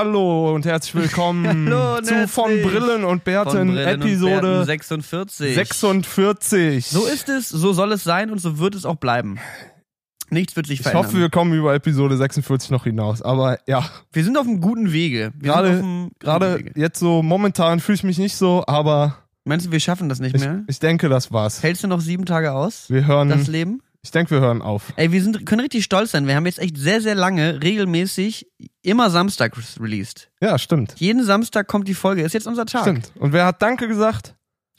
Hallo und herzlich willkommen Hallo und zu Von. Brillen und Bärten Von Brillen und Episode Bärten 46. 46. So ist es, so soll es sein und so wird es auch bleiben. Nichts wird sich ich verändern. hoffe, wir kommen über Episode 46 noch hinaus. Aber ja, wir sind auf einem guten Wege. Wir sind auf gerade gerade Wege. jetzt so momentan fühle ich mich nicht so, aber Meinst du, wir schaffen das nicht ich, mehr? ich denke, das war's. Hältst du noch sieben Tage aus? Wir hören, Das Leben? Ich denke, wir hören auf. Ey, wir sind, können richtig stolz sein. Wir haben jetzt echt sehr, sehr lange regelmäßig immer Samstag released. Ja, stimmt. Jeden Samstag kommt die Folge. Ist jetzt unser Tag. Stimmt. Und wer hat Danke gesagt?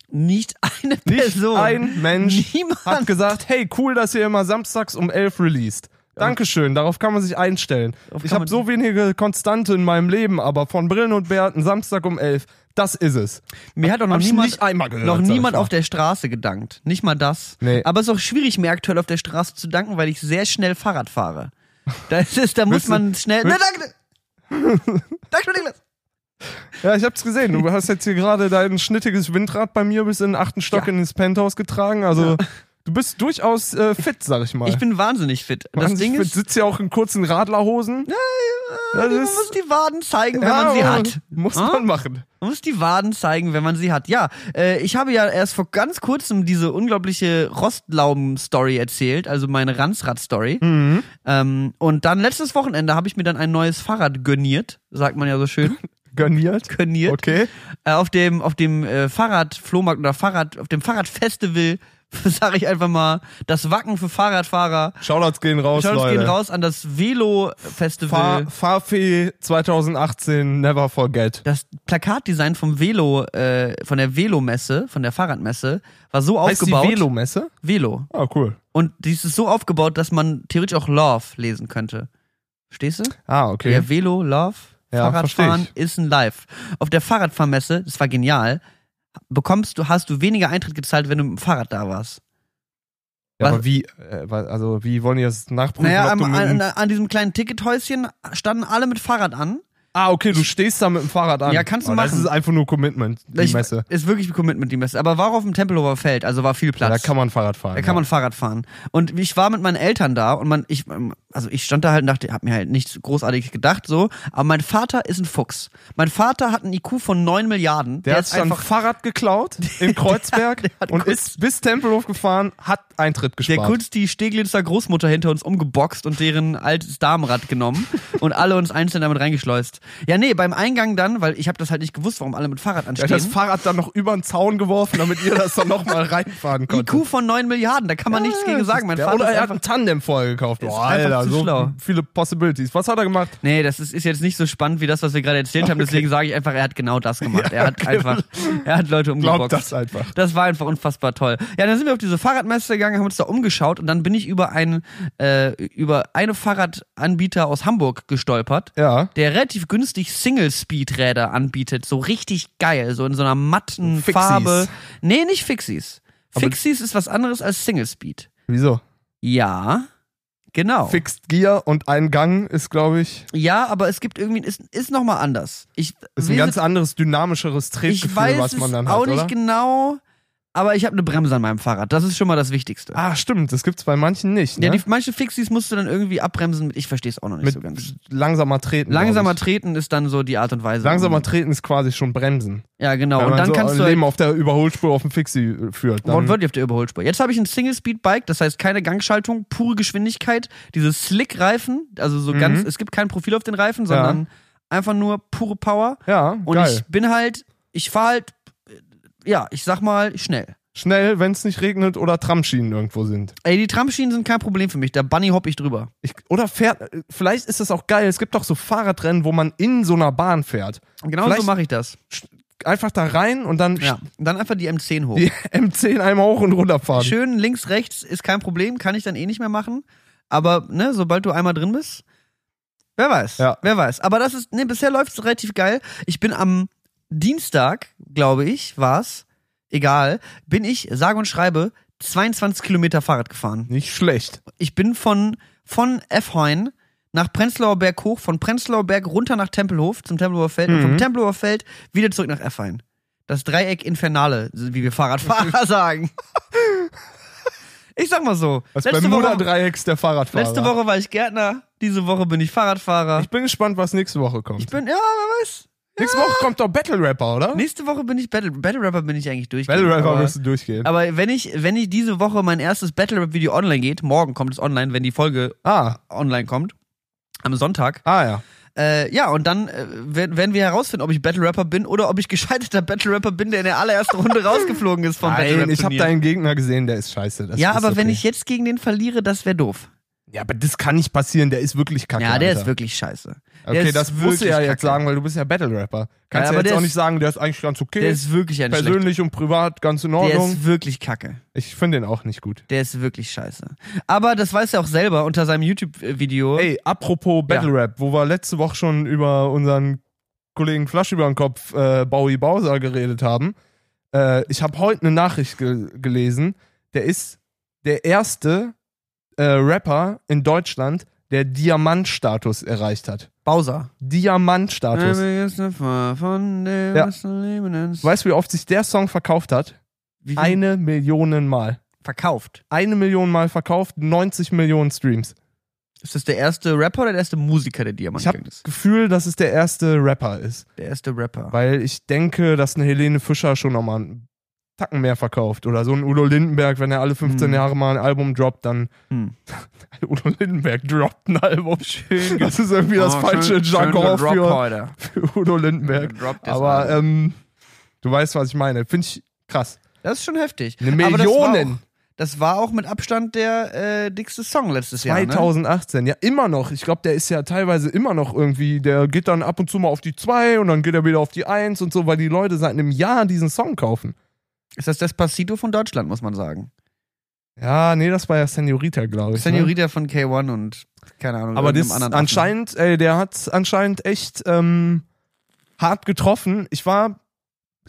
Nicht eine Nicht Person. ein Mensch Niemand. hat gesagt, hey, cool, dass ihr immer samstags um 11 released. Dankeschön, darauf kann man sich einstellen. Ich habe so wenige Konstante in meinem Leben, aber von Brillen und Bärten Samstag um 11, das ist es. Mir hat auch noch Hab ich niemand, nicht einmal gehört, noch sag ich niemand mal. auf der Straße gedankt. Nicht mal das. Nee. Aber es ist auch schwierig, mir aktuell auf der Straße zu danken, weil ich sehr schnell Fahrrad fahre. Da, ist es, da muss Willst du- man schnell. Na, danke! danke, Niklas! Ja, ich hab's gesehen. Du hast jetzt hier gerade dein schnittiges Windrad bei mir bis in den achten Stock Ja. ins Penthouse getragen. Also du bist durchaus äh, fit, sag ich mal. Ich bin wahnsinnig fit. Das Wahnsinnig Ding fit. ist, sitzt ja auch in kurzen Radlerhosen. Ja, man das muss ist, die Waden zeigen, wenn ja, man sie hat. Muss Ah? man machen. Man muss die Waden zeigen, wenn man sie hat. Ja, äh, ich habe ja erst vor ganz kurzem diese unglaubliche Rostlauben-Story erzählt, also meine Ransrad-Story. Mhm. Ähm, und dann letztes Wochenende habe ich mir dann ein neues Fahrrad gönniert, sagt man ja so schön. Garniert. Gönniert. Okay. Äh, auf dem, auf dem äh, Fahrradflohmarkt oder Fahrrad, auf dem Fahrradfestival, sage ich einfach mal, das Wacken für Fahrradfahrer. Shoutouts gehen raus, Schaut Leute. gehen raus an das Velo-Festival. Fahr, Fahrfee 2018, never forget. das Plakatdesign vom Velo, äh, von der Velomesse, von der Fahrradmesse, war so Heißt die aufgebaut. Velomesse? Velo. Ah, cool. Und dies ist so aufgebaut, dass man theoretisch auch Love lesen könnte. Verstehst du? Ah, okay. Der Velo, Love, Ja, Fahrradfahren ist ein Live. Auf der Fahrradfahrmesse, das war genial, bekommst du, hast du weniger Eintritt gezahlt, wenn du mit dem Fahrrad da warst. Ja, Was- aber wie, äh, also wie wollen die das nachprüfen? Naja, dem- an, an diesem kleinen Tickethäuschen standen alle mit Fahrrad an. Ah, okay, du stehst da mit dem Fahrrad an. Ja, kannst du oh, Das machen. ist einfach nur Commitment, die Ich- Messe. Ist wirklich ein Commitment, die Messe. Aber war auf dem Tempelhofer Feld, also war viel Platz. Ja, da kann man Fahrrad fahren. Da kann man Fahrrad fahren. Und ich war mit meinen Eltern da und man, ich, also ich stand da halt und dachte, hab mir halt nichts großartig gedacht, so. Aber mein Vater ist ein Fuchs. Mein Vater hat einen IQ von 9 Milliarden. Der, hat ist dann einfach, Fahrrad geklaut in Kreuzberg der hat und ist bis Tempelhof gefahren, hat Eintritt der gespart. kurz die Steglitzer Großmutter hinter uns umgeboxt und deren altes Damenrad genommen und alle uns einzeln damit reingeschleust. Ja, nee, beim Eingang dann, weil ich habe das halt nicht gewusst, warum alle mit Fahrrad Der anstehen. hat das Fahrrad dann noch über den Zaun geworfen, damit ihr das dann nochmal reinfahren konntet. IQ von 9 Milliarden, da kann man nichts gegen sagen. Mein Ja, Vater oder er hat ein Tandem vorher gekauft. Boah, einfach Alter, so schlau. viele Possibilities. Was hat er gemacht? Nee, das ist, ist jetzt nicht so spannend wie das, was wir gerade erzählt haben. Deswegen sage ich einfach, er hat genau das gemacht. er hat einfach, er hat Leute umgeboxt. Glaubt das einfach. Das war einfach unfassbar toll. Ja, dann sind wir auf diese Fahrradmesse gegangen, haben uns da umgeschaut und dann bin ich über einen, äh, über eine Fahrradanbieter aus Hamburg gestolpert, Ja. der relativ günstig Single-Speed-Räder anbietet. So richtig geil, so in so einer matten Fixies. Farbe. Nee, nicht Fixies. Aber- Fixies ist was anderes als Single-Speed. Wieso? Ja, genau. Fixed Gear und ein Gang ist, glaube ich, ja, aber es gibt irgendwie, ist, ist nochmal anders. Ich ist ein ganz anderes, dynamischeres Ich Tretgefühl, weiß was man dann auch hat, nicht oder? genau, aber ich habe eine Bremse an meinem Fahrrad. Das ist schon mal das Wichtigste. Ah, stimmt, das gibt's bei manchen nicht. Ne? Ja, die, manche Fixies musst du dann irgendwie abbremsen mit, ich verstehe es auch noch nicht Mit so ganz. langsamer treten. Langsamer treten ist dann so die Art und Weise. Langsamer treten ist quasi schon bremsen. Ja, genau. Wenn und dann so kannst du halt, Leben auf der Überholspur auf dem Fixie äh, führt. Dann, wortwörtlich auf der Überholspur. Jetzt habe ich ein Single-Speed-Bike, das heißt keine Gangschaltung, pure Geschwindigkeit, diese Slick-Reifen, also so Mhm. ganz, es gibt kein Profil auf den Reifen, sondern einfach nur pure Power. ja, Und geil. ich bin halt, ich fahre halt, ja, ich sag mal, schnell. Schnell, wenn es nicht regnet oder Tramschienen irgendwo sind. Ey, die Tramschienen sind kein Problem für mich, da Bunny hopp ich drüber. Ich, oder fährt, äh, vielleicht ist das auch geil. Es gibt doch so Fahrradrennen, wo man in so einer Bahn fährt. Genau Vielleicht- so mache ich das. Einfach da rein und dann Ja. Und dann einfach die M10 hoch. die M10 einmal hoch und runter fahren. Schön links, rechts ist kein Problem, kann ich dann eh nicht mehr machen. Aber, ne, sobald du einmal drin bist, wer weiß. Ja. Wer weiß. Aber das ist, ne, bisher läuft es relativ geil. Ich bin am Dienstag, glaube ich, war's, egal, bin ich, sage und schreibe, 22 Kilometer Fahrrad gefahren. Nicht schlecht. Ich bin von, von Efheun nach Prenzlauer Berg hoch, von Prenzlauer Berg runter nach Tempelhof zum Tempelhofer Feld und Mhm. vom Tempelhofer Feld wieder zurück nach Efhein. Das Dreieck Infernale, wie wir Fahrradfahrer sagen. Ich sag mal so. Das letzte, Woche, Bermuda-Dreiecks der Fahrradfahrer. letzte Woche war ich Gärtner, diese Woche bin ich Fahrradfahrer. Ich bin gespannt, was nächste Woche kommt. Ich bin, ja, wer weiß. Nächste Woche kommt doch Battle Rapper, oder? Nächste Woche bin ich Battle, Battle Rapper bin ich eigentlich durch. Battle Rapper aber, müsste durchgehen. aber wenn ich, wenn ich diese Woche mein erstes Battle Rap Video online geht, morgen kommt es online, wenn die Folge ah, online kommt, am Sonntag. ah ja. Äh, ja, und dann äh, werden wir herausfinden, ob ich Battle Rapper bin oder ob ich gescheiterter Battle Rapper bin, der in der allerersten Runde rausgeflogen ist vom Battle Nein, Rap ich habe Turnier. deinen Gegner gesehen, der ist scheiße. Das Ja, ist aber wenn okay. ich jetzt gegen den verliere, das wäre doof. Ja, aber das kann nicht passieren, der ist wirklich kacke. Ja, der Alter. ist wirklich scheiße. Der Okay, das musst du ja jetzt kacke. sagen, weil du bist ja Battle Rapper. Kannst aber ja jetzt der auch ist- nicht sagen, der ist eigentlich ganz okay. Der ist wirklich ein persönlich und privat ganz in Der Ordnung. ist wirklich kacke. Ich finde den auch nicht gut. Der ist wirklich scheiße. Aber das weiß er auch selber unter seinem YouTube-Video. Ey, apropos Battle Rap, wo wir letzte Woche schon über unseren Kollegen Flasch über den Kopf, äh, Bowie Bowser, geredet haben. Äh, ich habe heute eine Nachricht ge gelesen. Der ist der erste äh, Rapper in Deutschland, der Diamantstatus erreicht hat. Bowser. Diamantstatus. Ja. Weißt du, wie oft sich der Song verkauft hat? Wie Eine Million Mal. verkauft. Eine Million Mal verkauft, 90 Millionen Streams. Ist das der erste Rapper oder der erste Musiker, der Diamant Ich habe gegangen ist? Gefühl, dass es der erste Rapper ist. Der erste Rapper. Weil ich denke, dass eine Helene Fischer schon nochmal einen Tacken mehr verkauft. Oder so ein Udo Lindenberg, wenn er alle 15 Hm. Jahre mal ein Album droppt, dann. Hm. Udo Lindenberg droppt ein Album. Schön. Das ist irgendwie das Oh, falsche schön- schön Jargon gedroppt für, für Udo Lindenberg. Aber ähm, du weißt, was ich meine. Finde ich krass. Das ist schon heftig. Eine Aber das war auch- mit Abstand der äh, dickste Song letztes Jahr. Ne? 2018, ja, immer noch. Ich glaube, der ist ja teilweise immer noch irgendwie, der geht dann ab und zu mal auf die 2 und dann geht er wieder auf die 1 und so, weil die Leute seit einem Jahr diesen Song kaufen. Ist das Despacito von Deutschland, muss man sagen. Ja, nee, das war ja Senorita, glaube ich. Ne? Senorita von K1 und keine Ahnung. Aber das anderen anscheinend, ey, der hat anscheinend echt ähm, hart getroffen. Ich war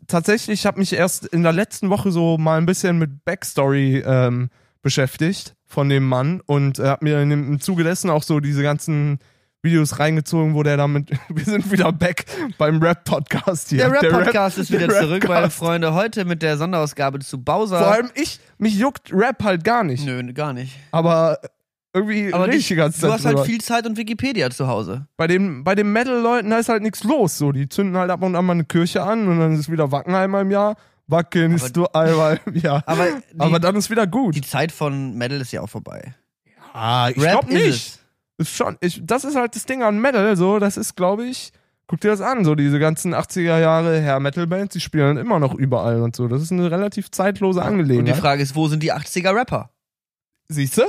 tatsächlich, ich habe mich erst in der letzten Woche so mal ein bisschen mit Backstory ähm, beschäftigt von dem Mann und äh, hab mir im Zuge dessen auch so diese ganzen Videos reingezogen, wo der damit, wir sind wieder back beim Rap-Podcast hier. Der Rap-Podcast ist wieder der zurück, meine. Freunde. Heute mit der Sonderausgabe zu Bowser. Vor allem ich, mich juckt Rap halt gar nicht. Nö, gar nicht. Aber irgendwie Aber dich, die ganze du Zeit hast halt drüber. viel Zeit und Wikipedia zu Hause. bei den, bei den Metal-Leuten da ist halt nichts los. So, die zünden halt ab und an mal eine Kirche an und dann ist wieder Wackenheimer im Jahr. Wacken ist du einmal im Jahr. Aber die, Aber dann ist wieder gut. die Zeit von Metal ist ja auch vorbei. ah, ich Rap glaub ist nicht. Ist schon, ich, das ist halt das Ding an Metal, so, das ist, glaube ich, guck dir das an, so diese ganzen 80er Jahre Hair Metal Bands, die spielen immer noch überall und so. Das ist eine relativ zeitlose Und die Angelegenheit. Frage ist, wo sind die 80er Rapper? Siehst du?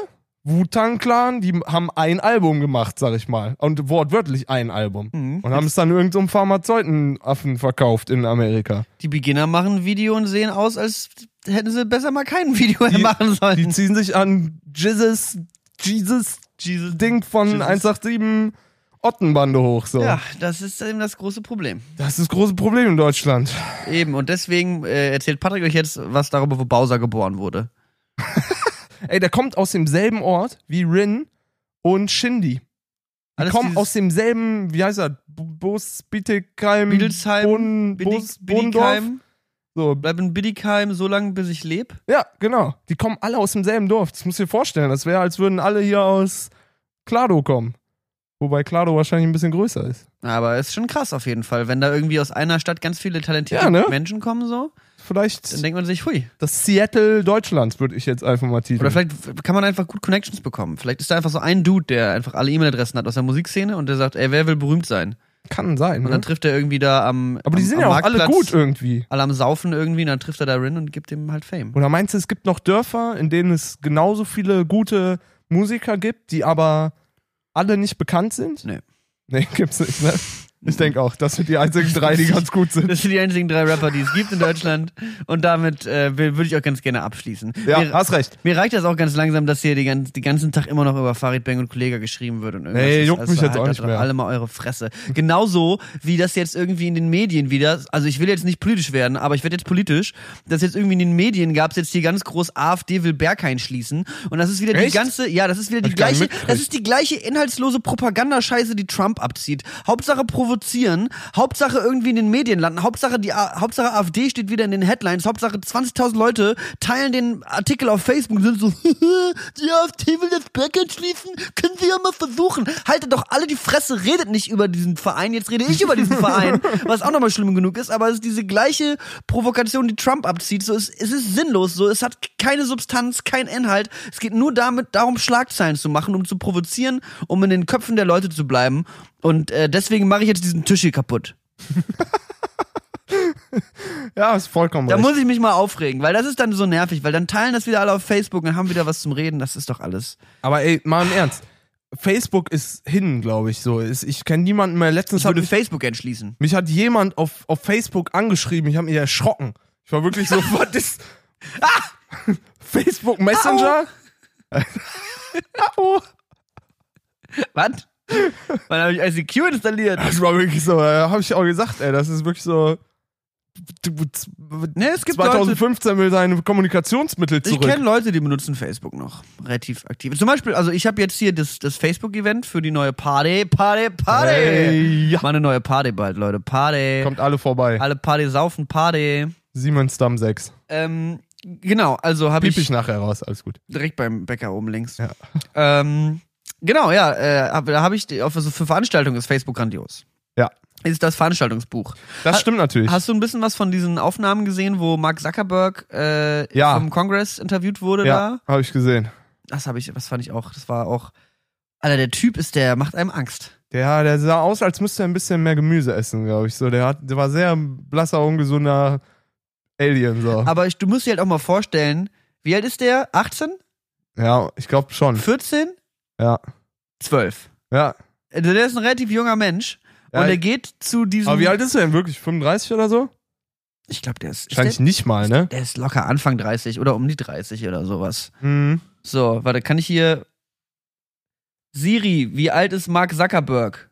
Wu-Tang Clan, die haben ein Album gemacht, sag ich mal. Und wortwörtlich ein Album. Mhm. Und haben es dann irgendeinem Pharmazeutenaffen verkauft in Amerika. Die Beginner machen ein Video und sehen aus, als hätten sie besser mal kein Video machen Die sollen. ziehen sich an Jesus, Jesus, Jesus. Ding von Jesus. 187 Ottenbande hoch, so. Ja, das ist eben das große Problem. Das ist das große Problem in Deutschland. Eben, und deswegen äh, erzählt Patrick euch jetzt was darüber, wo Bowser geboren wurde. Ey, der kommt aus demselben Ort wie Rin und Shindy. Die kommen aus demselben, wie heißt er? Bus, Bietigheim, Bus, Bonndorf. So, bleib in Biddigheim so lange, bis ich lebe. ja, genau. Die kommen alle aus demselben Dorf. Das musst du dir vorstellen. Das wäre, als würden alle hier aus Klado kommen. Wobei Klado wahrscheinlich ein bisschen größer ist. Aber ist schon krass auf jeden Fall, wenn da irgendwie aus einer Stadt ganz viele talentierte Ja, ne? Menschen kommen so, Vielleicht dann denkt man sich, hui. das Seattle Deutschlands, würde ich jetzt einfach mal titeln. Oder vielleicht kann man einfach gut Connections bekommen. Vielleicht ist da einfach so ein Dude, der einfach alle E-Mail-Adressen hat aus der Musikszene und der sagt, ey, wer will berühmt sein? Kann sein. Und Ne? dann trifft er irgendwie da am Aber die am, sind ja auch alle gut irgendwie. alle am Saufen irgendwie, und dann trifft er da Rin und gibt ihm halt Fame. Oder meinst du, es gibt noch Dörfer, in denen es genauso viele gute Musiker gibt, die aber alle nicht bekannt sind? Nee. Nee, gibt's nicht, ne? Ich denke auch, das sind die einzigen drei, die ganz gut sind. Das sind die einzigen drei Rapper, die es gibt in Deutschland. Und damit äh, würde ich auch ganz gerne abschließen. Ja, mir, hast recht. mir reicht das auch ganz langsam, dass hier die, ganz, die ganzen Tag immer noch über Farid Bang und Kollega geschrieben wird. Und irgendwas ist. juckt Also mich jetzt halt auch nicht mehr. Alle mal eure Fresse. Genauso wie das jetzt irgendwie in den Medien wieder, also ich will jetzt nicht politisch werden, aber ich werde jetzt politisch, dass jetzt irgendwie in den Medien gab es jetzt hier ganz groß AfD will Berghain schließen. Und das ist wieder die Echt? ganze, ja, das ist wieder die gleiche, das ist die gleiche inhaltslose Propagandascheiße, die Trump abzieht. Hauptsache provozieren provozieren, Hauptsache irgendwie in den Medien landen, Hauptsache die A Hauptsache AfD steht wieder in den Headlines, Hauptsache 20.000 Leute teilen den Artikel auf Facebook und sind so, die AfD will das Bracket schließen, können wir ja mal versuchen. Haltet doch alle die Fresse, redet nicht über diesen Verein, jetzt rede ich über diesen Verein, was auch nochmal schlimm genug ist, aber es ist diese gleiche Provokation, die Trump abzieht, so es, es ist sinnlos, so es hat keine Substanz, kein Inhalt, es geht nur damit darum Schlagzeilen zu machen, um zu provozieren, um in den Köpfen der Leute zu bleiben und äh, deswegen mache ich jetzt diesen Tisch hier kaputt. Ja, ist vollkommen Da recht. muss ich mich mal aufregen, weil das ist dann so nervig, weil dann teilen das wieder alle auf Facebook und haben wieder was zum Reden. Das ist doch alles. Aber ey, mal im Ernst. Facebook ist hin, glaube ich, so. Ich kenne niemanden mehr. Letztens Ich würde mich, Facebook entschließen. mich hat jemand auf, auf Facebook angeschrieben. Ich habe mich erschrocken. Ich war wirklich so, was ist. Ah! Facebook Messenger? Au! Was? Wann habe ich ICQ installiert? Das war wirklich so, äh, habe ich auch gesagt, ey, das ist wirklich so. Ne, es gibt Leute, 2015 will seine Kommunikationsmittel ich zurück. kenne Leute, die benutzen Facebook noch relativ aktiv. Zum Beispiel, also ich habe jetzt hier das, das Facebook-Event für die neue Party, Party, Party. Hey, ja. Mal eine neue Party bald, Leute. Party. Kommt alle vorbei. Alle Party saufen, Party. Siemens Damm 6. Ähm, genau, also habe Piep ich ich nachher raus, alles gut. direkt beim Bäcker oben links. Ja. Ähm, genau, ja, äh, da habe ich also für Veranstaltungen ist Facebook grandios. Ja. Ist das Veranstaltungsbuch. Das Ha- stimmt natürlich. Hast du ein bisschen was von diesen Aufnahmen gesehen, wo Mark Zuckerberg äh, Ja. vom Kongress interviewt wurde ja, habe ich gesehen. da? Das habe ich, das fand ich auch, das war auch. Alter, der Typ ist der, macht einem Angst. Der, der sah aus, als müsste er ein bisschen mehr Gemüse essen, glaube ich. So, der, hat, der war sehr blasser, ungesunder Alien. So. Aber ich, du musst dir halt auch mal vorstellen, wie alt ist der? 18? Ja, ich glaube schon. 14? Ja. 12. Ja. Also der ist ein relativ junger Mensch. Ja, und der geht zu diesem. Aber wie alt ist er denn wirklich? 35 oder so? Ich glaube, der ist. ist Wahrscheinlich der, nicht mal, ne? der ist locker Anfang 30 oder um die 30 oder sowas. Mhm. So, warte, kann ich hier. Siri, wie alt ist Mark Zuckerberg?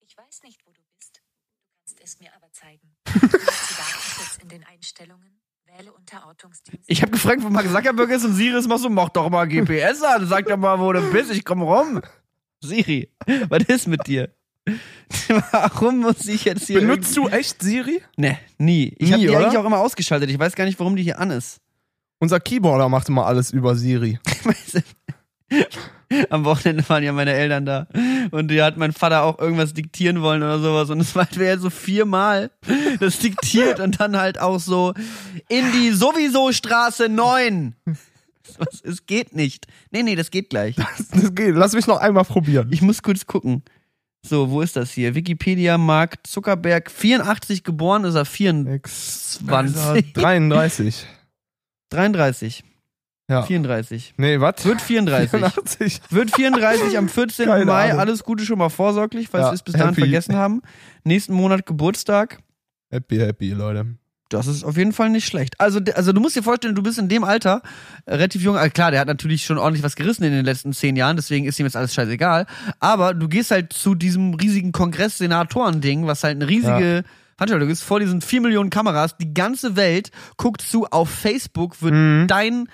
Ich weiß nicht, wo du bist. Du kannst es mir aber zeigen. Ich habe gefragt, wo Mark Zuckerberg ist und Siri ist mal so, mach doch mal GPS an, sag doch mal, wo du bist, ich komm rum. Siri, was ist mit dir? Warum muss ich jetzt hier. Benutzt du echt Siri? Ne, nie. Ich habe Nie, die oder? eigentlich auch immer ausgeschaltet. Ich weiß gar nicht, warum die hier an ist. Unser Keyboarder macht immer alles über Siri. Am Wochenende waren ja meine Eltern da. Und die hat mein Vater auch irgendwas diktieren wollen oder sowas. Und es war wäre so viermal das diktiert und dann halt auch so in die sowieso Straße 9. Was, es geht nicht. Nee, nee, das geht gleich. Das geht. Lass mich noch einmal probieren. Ich muss kurz gucken. So, wo ist das hier? Wikipedia, Mark Zuckerberg, 84 geboren, ist er 24. 20. 33. 33, Ja. 34. Nee, was? Wird 34. 84. Wird 34 am 14. Keine Mai. Ahnung. Alles Gute schon mal vorsorglich, falls Ja, wir es bis dahin happy. vergessen haben. Nächsten Monat Geburtstag. Happy, happy, Leute. Das ist auf jeden Fall nicht schlecht. Also, also du musst dir vorstellen, du bist in dem Alter äh, relativ jung. Also klar, der hat natürlich schon ordentlich was gerissen in den letzten zehn Jahren, deswegen ist ihm jetzt alles scheißegal. Aber du gehst halt zu diesem riesigen Kongress-Senatoren-Ding, was halt eine riesige Veranstaltung ist, vor diesen vier Millionen Kameras. Die ganze Welt guckt zu. Auf Facebook wird Mhm. dein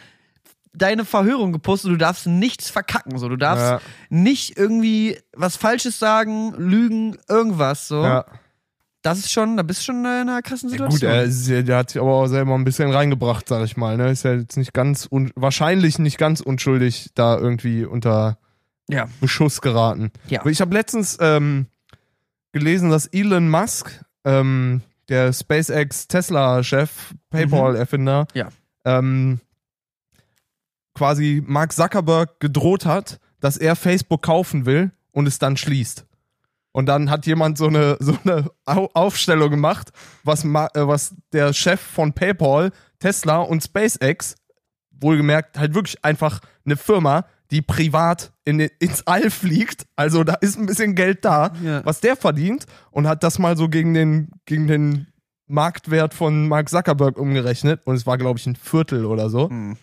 deine Verhörung gepostet, du darfst nichts verkacken, so du darfst Ja. nicht irgendwie was Falsches sagen, lügen, irgendwas so. Ja. Das ist schon, da bist du schon in einer krassen Ja, Situation. gut, er ist, ja- der hat sich aber auch selber ein bisschen reingebracht, sag ich mal. Ne? Ist ja jetzt nicht ganz, wahrscheinlich nicht ganz unschuldig da irgendwie unter Ja. Beschuss geraten. Ja. Ich habe letztens ähm, gelesen, dass Elon Musk, ähm, der SpaceX Tesla-Chef, PayPal-Erfinder, Mhm. Ja. ähm, quasi Mark Zuckerberg gedroht hat, dass er Facebook kaufen will und es dann schließt. Und dann hat jemand so eine, so eine Au- Aufstellung gemacht, was, äh, was der Chef von PayPal, Tesla und SpaceX, wohlgemerkt halt wirklich einfach eine Firma, die privat in, ins All fliegt, also da ist ein bisschen Geld da, Ja. was der verdient und hat das mal so gegen den, gegen den Marktwert von Mark Zuckerberg umgerechnet und es war, glaube ich, ein Viertel oder so Hm.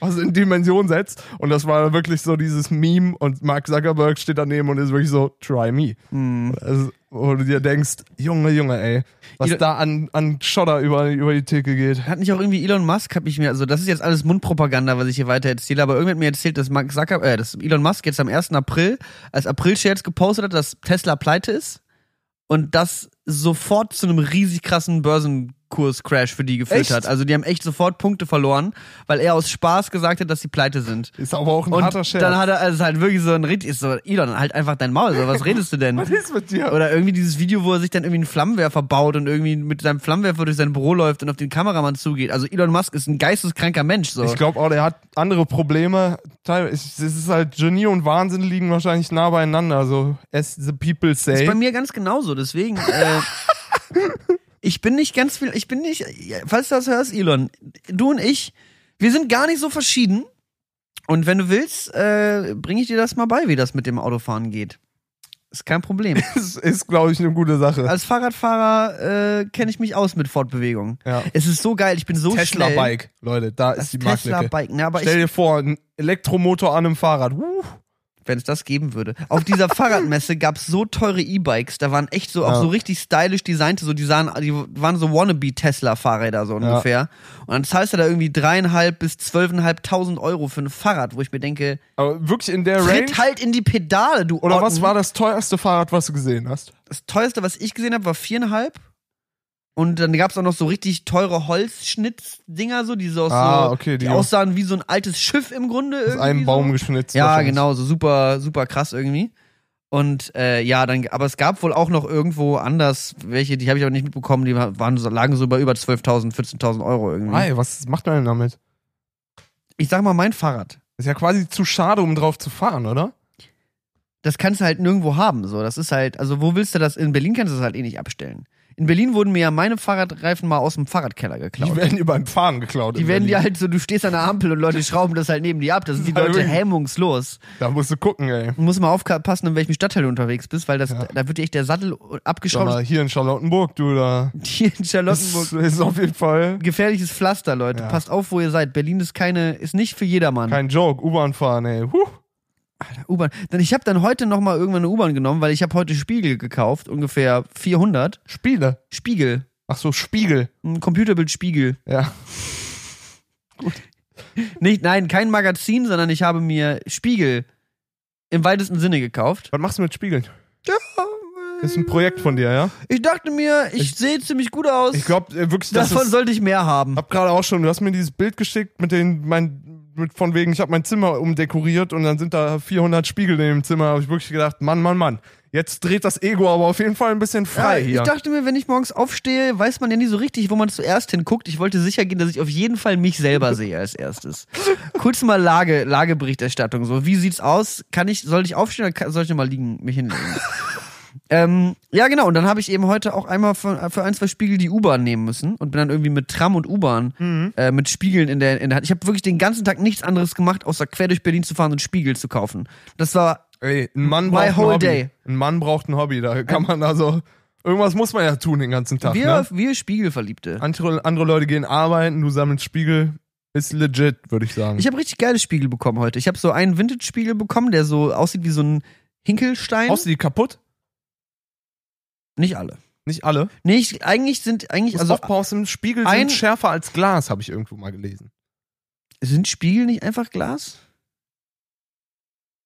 Was in Dimension setzt. Und das war wirklich so dieses Meme und Mark Zuckerberg steht daneben und ist wirklich so, try me. Hm. Also, wo du dir denkst, Junge, Junge, ey, was Elon- da an, an Schotter über, über die Theke geht. Hat nicht auch irgendwie Elon Musk, hab ich mir, also das ist jetzt alles Mundpropaganda, was ich hier weiter erzähle, aber irgendwer hat mir erzählt, dass Mark Zucker, äh, dass Elon Musk jetzt am 1. April als April-Scherz gepostet hat, dass Tesla pleite ist und das sofort zu einem riesig krassen Börsenkurscrash für die geführt Echt? hat. Also die haben echt sofort Punkte verloren, weil er aus Spaß gesagt hat, dass sie pleite sind. Ist aber auch ein Und harter Scherz. dann hat er also halt wirklich so ein richtig ist so Elon halt einfach dein Maul, so was redest du denn? Was ist mit dir? Oder irgendwie dieses Video, wo er sich dann irgendwie einen Flammenwerfer baut und irgendwie mit seinem Flammenwerfer durch sein Büro läuft und auf den Kameramann zugeht. Also Elon Musk ist ein geisteskranker Mensch so. Ich glaube auch, der hat andere Probleme. Es ist halt Genie und Wahnsinn liegen wahrscheinlich nah beieinander. So as the people ist bei say. mir ganz genauso, deswegen äh, ich bin nicht ganz viel, ich bin nicht falls du das hörst, Elon, du und ich, wir sind gar nicht so verschieden. Und wenn du willst, äh, bringe ich dir das mal bei, wie das mit dem Autofahren geht. Ist kein Problem. Das ist, glaube ich, eine gute Sache. Als Fahrradfahrer äh, kenne ich mich aus mit Fortbewegung. Ja. Es ist so geil, ich bin so schnell. Tesla-Bike, Leute, da Das ist die Marktlücke. Tesla-Bike. Ne, aber Stell ich, dir vor, ein Elektromotor an einem Fahrrad. Uh. Wenn es das geben würde. Auf dieser Fahrradmesse gab es so teure E-Bikes, da waren echt so auch Ja. so richtig stylisch designte, so die sahen, die waren so wannabe Tesla-Fahrräder so ungefähr. Und dann zahlst du da irgendwie dreieinhalb bis zwölfeinhalbtausend Euro für ein Fahrrad, wo ich mir denke, Aber wirklich in der Range? tritt halt in die Pedale, du Oder was Otten. war das teuerste Fahrrad, was du gesehen hast? Das teuerste, was ich gesehen habe, war viereinhalb. Und dann gab es auch noch so richtig teure Holzschnittdinger, so, die so, aus Ah, so okay, die, die- aussahen wie so ein altes Schiff im Grunde. Aus einem Baum so. geschnitzt. Ja, genau, so super, super krass irgendwie. Und äh, ja, dann, aber es gab wohl auch noch irgendwo anders welche, die habe ich aber nicht mitbekommen, die waren, lagen so bei über 12.000, 14.000 Euro irgendwie. Ei, was macht man denn damit? Ich sag mal, mein Fahrrad, Ist ja quasi zu schade, um drauf zu fahren, oder? das kannst du halt nirgendwo haben. So, das ist halt, also wo willst du das? In Berlin kannst du das halt eh nicht abstellen. In Berlin wurden mir ja meine Fahrradreifen mal aus dem Fahrradkeller geklaut. Die werden dir beim Fahren geklaut. Die werden dir halt so, du stehst an der Ampel und Leute schrauben das halt neben dir ab. Da sind die Leute wirklich. hemmungslos. Da musst du gucken, ey. Du musst mal aufpassen, in welchem Stadtteil du unterwegs bist, weil das, Ja. da wird dir echt der Sattel abgeschraubt. mal, hier in Charlottenburg, du, da. Hier in Das Charlottenburg. ist auf jeden Fall Gefährliches Pflaster, Leute. Ja. Passt auf, wo ihr seid. Berlin ist keine, ist nicht für jedermann. kein Joke. U-Bahn fahren, ey. Huh. U-Bahn. Denn ich habe dann heute noch mal irgendwann eine U-Bahn genommen, weil ich habe heute Spiegel gekauft, ungefähr 400 Spiele. Spiegel, Ach so, Spiegel. ein Computerbild Spiegel. Ja. Nicht, nein, kein Magazin, sondern ich habe mir Spiegel im weitesten Sinne gekauft. Was machst du mit Spiegeln? Ist ein Projekt von dir, ja? Ich dachte mir, ich, Ich- sehe ziemlich gut aus. Ich glaube wirklich, das Davon ist, sollte ich mehr haben. hab gerade auch schon, du hast mir dieses Bild geschickt mit den, mein, mit von wegen, ich habe mein Zimmer umdekoriert und dann sind da 400 Spiegel in dem Zimmer. Habe ich wirklich gedacht, Mann, Mann, Mann. Jetzt dreht das Ego aber auf jeden Fall ein bisschen frei ja, hier. Ich dachte mir, wenn ich morgens aufstehe, weiß man ja nie so richtig, wo man zuerst hinguckt. Ich wollte sicher gehen, dass ich auf jeden Fall mich selber sehe als erstes. Kurz mal Lage, Lageberichterstattung. So, wie sieht's aus? Kann ich, soll ich aufstehen oder soll ich mal liegen, mich hinlegen? ähm, ja, genau. Und dann habe ich eben heute auch einmal für, für ein, zwei Spiegel die U-Bahn nehmen müssen und bin dann irgendwie mit Tram und U-Bahn Mhm. äh, mit Spiegeln in der, in der Hand. Ich habe wirklich den ganzen Tag nichts anderes gemacht, außer quer durch Berlin zu fahren und Spiegel zu kaufen. Das war Ey, ein Mann My whole Hobby. day. Ein Mann braucht ein Hobby. Da kann man also. Irgendwas muss man ja tun den ganzen Tag. wir, ne? wir Spiegelverliebte. andere, andere Leute gehen arbeiten, du sammelst Spiegel. Ist legit, würde ich sagen. Ich habe richtig geile Spiegel bekommen heute. Ich habe so einen Vintage-Spiegel bekommen, der so aussieht wie so ein Hinkelstein. Du die kaputt? Nicht alle. Nicht alle. Nee, ich, eigentlich sind eigentlich Also also aufpassen, Spiegel ein- sind schärfer als Glas, habe ich irgendwo mal gelesen. sind Spiegel nicht einfach Glas?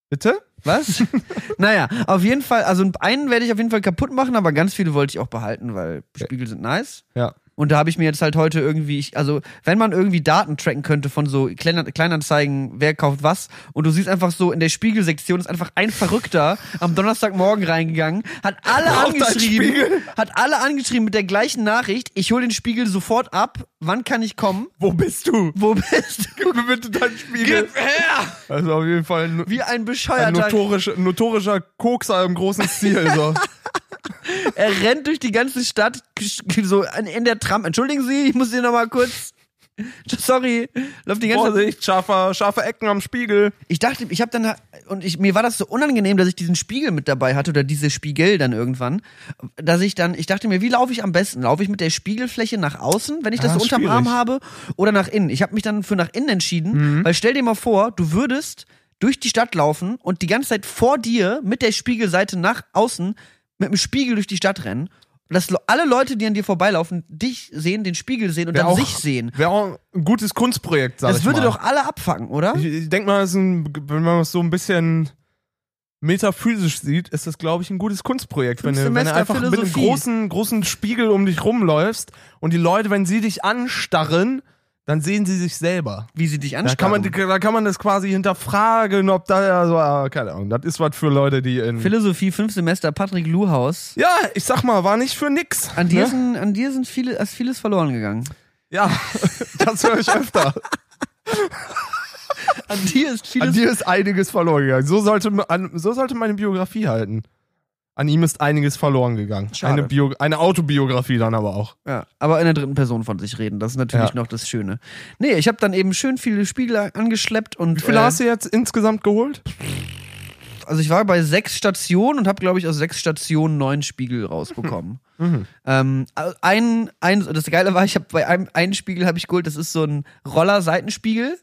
Bitte? Was? naja, auf jeden Fall, also einen werde ich auf jeden Fall kaputt machen, aber ganz viele wollte ich auch behalten, weil Spiegel sind nice. Ja. Und da habe ich mir jetzt halt heute irgendwie, ich, also wenn man irgendwie Daten tracken könnte von so Kleiner, Kleinanzeigen, wer kauft was, und du siehst einfach so in der Spiegelsektion ist einfach ein Verrückter am Donnerstagmorgen reingegangen, hat alle Braucht ein angeschrieben, hat alle angeschrieben mit der gleichen Nachricht, ich hole den Spiegel sofort ab, wann kann ich kommen? Wo bist du? Wo bist du? Gib mir bitte deinen Spiegel. Gib her! Also auf jeden Fall ein, Wie ein ein Bescheuerter. notorischer, notorischer Kokser im großen Stil. So. Er rennt durch die ganze Stadt, so in der Tram. Entschuldigen Sie, ich muss hier nochmal kurz. Sorry, läuft die ganze Zeit. Vorsicht, scharfe, scharfe Ecken am Spiegel. Ich dachte, ich habe dann und ich mir war das so unangenehm, dass ich diesen Spiegel mit dabei hatte oder diese Spiegel dann irgendwann, dass ich dann ich dachte mir, wie laufe ich am besten? Laufe ich mit der Spiegelfläche nach außen, wenn ich das Ah, so unterm schwierig. Arm habe oder nach innen? Ich habe mich dann für nach innen entschieden, Mhm. weil stell dir mal vor, du würdest durch die Stadt laufen und die ganze Zeit vor dir mit der Spiegelseite nach außen mit dem Spiegel durch die Stadt rennen. Dass alle Leute, die an dir vorbeilaufen, dich sehen, den Spiegel sehen und Wär dann auch- sich sehen. Wäre auch ein gutes Kunstprojekt, sag Das ich würde mal. doch alle abfacken, oder? Ich, ich denke mal, das ein, wenn man es so ein bisschen metaphysisch sieht, ist das, glaube ich, ein gutes Kunstprojekt. Wenn du, wenn du einfach mit einem Philosophie. großen, großen Spiegel um dich rumläufst und die Leute, wenn sie dich anstarren, dann sehen sie sich selber. Wie sie dich Da anschauen. kann, man, da kann man das quasi hinterfragen, ob da, ja so, ah, keine Ahnung, das ist was für Leute, die in. Philosophie, fünf Semester, Patrick Luhaus. Ja, ich sag mal, war nicht für nix. An dir, ne? sind, an dir sind viele, ist vieles verloren gegangen. Ja, das höre ich öfter. An dir ist An vieles. dir ist einiges verloren gegangen. So sollte, an, so sollte meine Biografie halten. An ihm ist einiges verloren gegangen. Schade. Eine, Bio, eine Autobiografie dann aber auch. Ja, aber in der dritten Person von sich reden. Das ist natürlich Ja. noch das Schöne. Nee, ich habe dann eben schön viele Spiegel angeschleppt und. Wie viele äh, hast du jetzt insgesamt geholt? also ich war bei sechs Stationen und habe, glaube ich, aus sechs Stationen neun Spiegel rausbekommen. Mhm. ähm, ein, ein, das Geile war, ich habe bei einem einen Spiegel habe ich geholt, das ist so ein Roller-Seitenspiegel.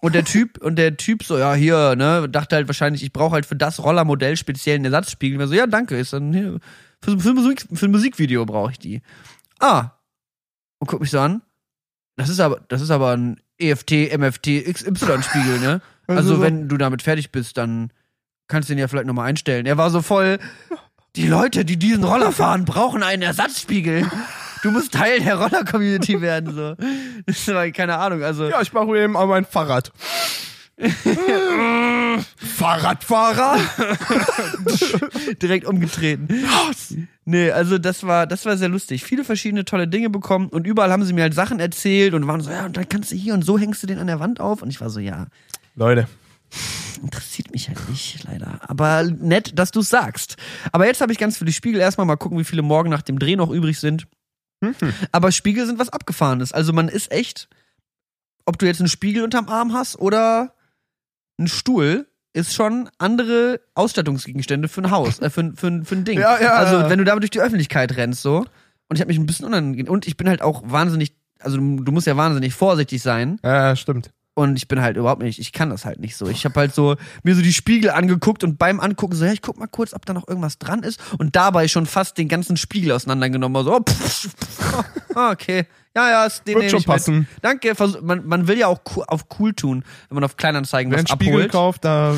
Und der Typ, und der Typ so, ja, hier, ne, dachte halt wahrscheinlich, ich brauche halt für das Rollermodell speziell einen Ersatzspiegel. War so, ja, danke, ist dann hier, für, für, Musik, für ein Musikvideo brauche ich die. Ah. Und guck mich so an. Das ist aber, das ist aber ein EFT, MFT, XY-Spiegel, ne? Also, so- wenn du damit fertig bist, dann kannst du den ja vielleicht nochmal einstellen. Er war so voll, die Leute, die diesen Roller fahren, brauchen einen Ersatzspiegel. Du musst Teil der Roller-Community werden, so. Das war keine Ahnung, also. Ja, ich mache eben mal mein Fahrrad. Fahrradfahrer? direkt umgetreten. Nee, also das war, das war sehr lustig. Viele verschiedene tolle Dinge bekommen und überall haben sie mir halt Sachen erzählt und waren so, ja, und dann kannst du hier und so hängst du den an der Wand auf. Und ich war so, ja, Leute. interessiert mich halt nicht, leider. Aber nett, dass du es sagst. Aber jetzt habe ich ganz viele Spiegel. Erstmal mal gucken, wie viele morgen nach dem Dreh noch übrig sind. Aber Spiegel sind was Abgefahrenes. Also man ist echt, ob du jetzt einen Spiegel unterm Arm hast oder einen Stuhl, ist schon andere Ausstattungsgegenstände für ein Haus, äh, für, für, für ein Ding. Ja, ja, also wenn du damit durch die Öffentlichkeit rennst, so. Und ich habe mich ein bisschen unangenehm. Und ich bin halt auch wahnsinnig, also du du musst ja wahnsinnig vorsichtig sein. Ja, stimmt. Und ich bin halt überhaupt nicht, ich kann das halt nicht so. Ich habe halt so mir so die Spiegel angeguckt und beim Angucken so, ja, ich guck mal kurz, ob da noch irgendwas dran ist. Und dabei schon fast den ganzen Spiegel auseinandergenommen. Also, oh, pff, pff, ah, okay. Ja, ja, ist den Wird schon ich mit. passen. Danke. Man, man will ja auch auf cool tun, wenn man auf Kleinanzeigen Wer was einen Spiegel abholt. kauft, da.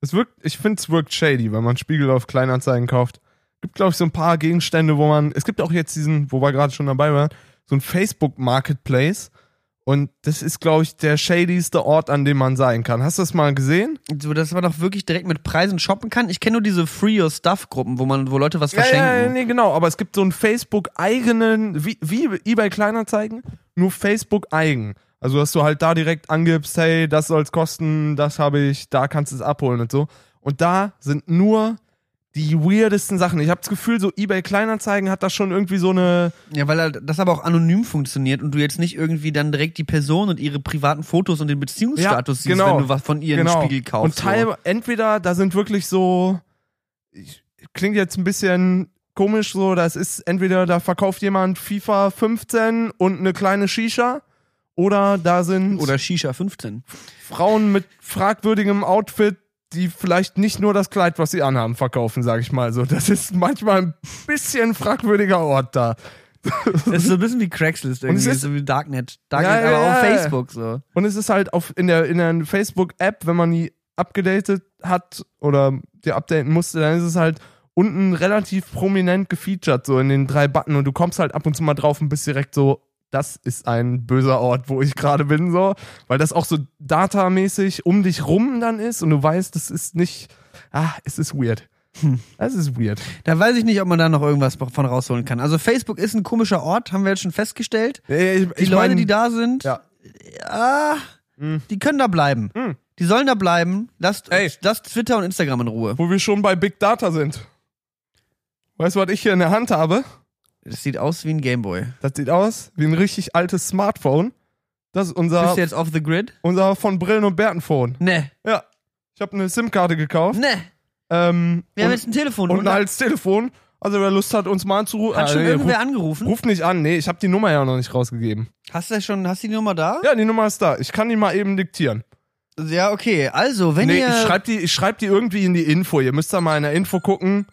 Es wirkt, ich finde, es wirkt shady, wenn man Spiegel auf Kleinanzeigen kauft. Gibt, glaube ich, so ein paar Gegenstände, wo man. Es gibt auch jetzt diesen, wo wir gerade schon dabei waren, so ein Facebook Marketplace. Und das ist, glaube ich, der shadyste Ort, an dem man sein kann. Hast du das mal gesehen? So, dass man doch wirklich direkt mit Preisen shoppen kann. Ich kenne nur diese Free Your Stuff Gruppen, wo man, wo Leute was verschenken. Ja, ja, nee, genau. Aber es gibt so einen Facebook-eigenen, wie, wie eBay Kleinanzeigen, nur Facebook-eigen. Also, dass du halt da direkt angibst, hey, das soll's kosten, das habe ich, da kannst du es abholen und so. Und da sind nur die weirdesten Sachen. Ich habe das Gefühl, so eBay Kleinanzeigen hat da schon irgendwie so eine. Ja, weil das aber auch anonym funktioniert und du jetzt nicht irgendwie dann direkt die Person und ihre privaten Fotos und den Beziehungsstatus siehst, genau. wenn du was von ihr genau. im Spiegel kaufst. Und teil, entweder da sind wirklich so. Klingt jetzt ein bisschen komisch so, das ist entweder da verkauft jemand FIFA 15 und eine kleine Shisha. Oder da sind so. Oder Shisha 15. Frauen mit fragwürdigem Outfit, die vielleicht nicht nur das Kleid, was sie anhaben, verkaufen, sag ich mal so. Das ist manchmal ein bisschen fragwürdiger Ort da. Das ist so ein bisschen wie Craigslist Und es irgendwie, ist- so wie Darknet. Darknet, Ja, aber auf ja, ja. Facebook so. Und es ist halt auf, in der, in der Facebook-App, wenn man die abgedatet hat oder die updaten musste, dann ist es halt unten relativ prominent gefeatured, so in den drei Button und du kommst halt ab und zu mal drauf und bist direkt so, das ist ein böser Ort, wo ich gerade bin, so, weil das auch so datamäßig um dich rum dann ist und du weißt, das ist nicht, ah, es ist weird. Das ist weird. Da weiß ich nicht, ob man da noch irgendwas von rausholen kann. Also Facebook ist ein komischer Ort, haben wir jetzt schon festgestellt. Ich, Die Leute, die da sind, Ja. ja, Hm. die können da bleiben. Hm. Die sollen da bleiben. Lasst, Ey. lasst Twitter und Instagram in Ruhe. Wo wir schon bei Big Data sind. Weißt du, was ich hier in der Hand habe? Das sieht aus wie ein Gameboy. Das sieht aus wie ein richtig altes Smartphone. Das ist unser, Bist du jetzt off the grid? unser von Brillen und Bärten Phone. Ne. Ja. Ich habe eine SIM-Karte gekauft. Ne. Ähm, Wir haben und, jetzt ein Telefon. und Und ein altes Telefon. Also wer Lust hat, uns mal anzurufen. hat schon nee, irgendwer ruf, angerufen? ruft nicht an. Nee, ich habe die Nummer ja noch nicht rausgegeben. Hast du schon, hast du die Nummer da? Ja, die Nummer ist da. Ich kann die mal eben diktieren. Ja, okay. Also, wenn nee, ihr. ich schreibe die, ich schreib die irgendwie in die Info. Ihr müsst da mal in der Info gucken.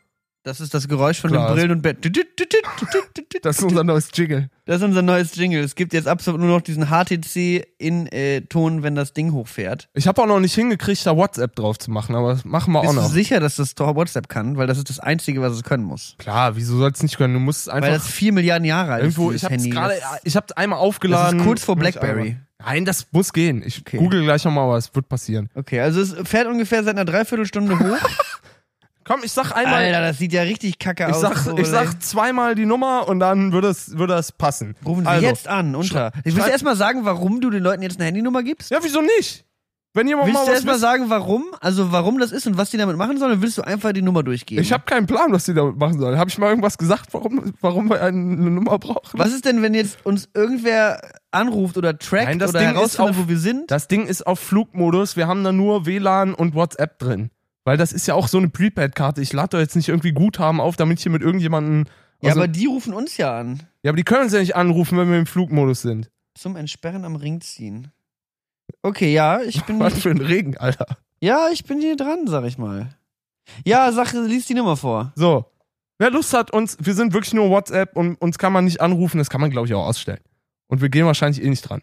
Das ist das Geräusch von Klar. dem Brillen und Bett. Das ist unser neues Jingle. Das ist unser neues Jingle. Es gibt jetzt absolut nur noch diesen HTC in äh, Ton, wenn das Ding hochfährt. Ich habe auch noch nicht hingekriegt, da WhatsApp drauf zu machen, aber das machen wir auch Bist du noch. sicher, dass das doch WhatsApp kann? Weil das ist das Einzige, was es können muss. Klar, wieso soll es nicht können? Du musst einfach Weil das vier Milliarden Jahre alt irgendwo. ist. Ich dieses habe ich habe einmal aufgeladen. Das ist kurz vor ich Blackberry. Nein, das muss gehen. Ich Okay. google gleich nochmal, aber es wird passieren. Okay, also es fährt ungefähr seit einer Dreiviertelstunde hoch. Komm, ich sag einmal. Alter, das sieht ja richtig kacke ich aus. sag, so, ich sag zweimal die Nummer und dann würde es, würde es passen. Rufen Sie Also, jetzt an, unter. Ich will erstmal sagen, warum du den Leuten jetzt eine Handynummer gibst. Ja, wieso nicht? Wenn jemand Willst mal du erstmal sagen, warum? Also warum das ist und was die damit machen sollen? Willst du einfach die Nummer durchgeben? Ich habe keinen Plan, was die damit machen sollen. Habe ich mal irgendwas gesagt, warum, warum wir eine Nummer brauchen? was ist denn, wenn jetzt uns irgendwer anruft oder trackt Nein, das oder Ding herausfindet, auf- wo wir sind? Das Ding ist auf Flugmodus. Wir haben da nur WLAN und WhatsApp drin. Weil das ist ja auch so eine Prepaid-Karte. Ich lade da jetzt nicht irgendwie Guthaben auf, damit ich hier mit irgendjemandem. Ja, dem- aber die rufen uns ja an. ja, aber die können uns ja nicht anrufen, wenn wir im Flugmodus sind. Zum Entsperren am Ring ziehen. Okay, ja, ich bin Was für ein Regen, Alter. Ja, ich bin hier dran, sag ich mal. Ja, sag, lies die Nummer vor. So. Wer Lust hat, uns, wir sind wirklich nur WhatsApp und uns kann man nicht anrufen, das kann man, glaube ich, auch ausstellen. Und wir gehen wahrscheinlich eh nicht dran.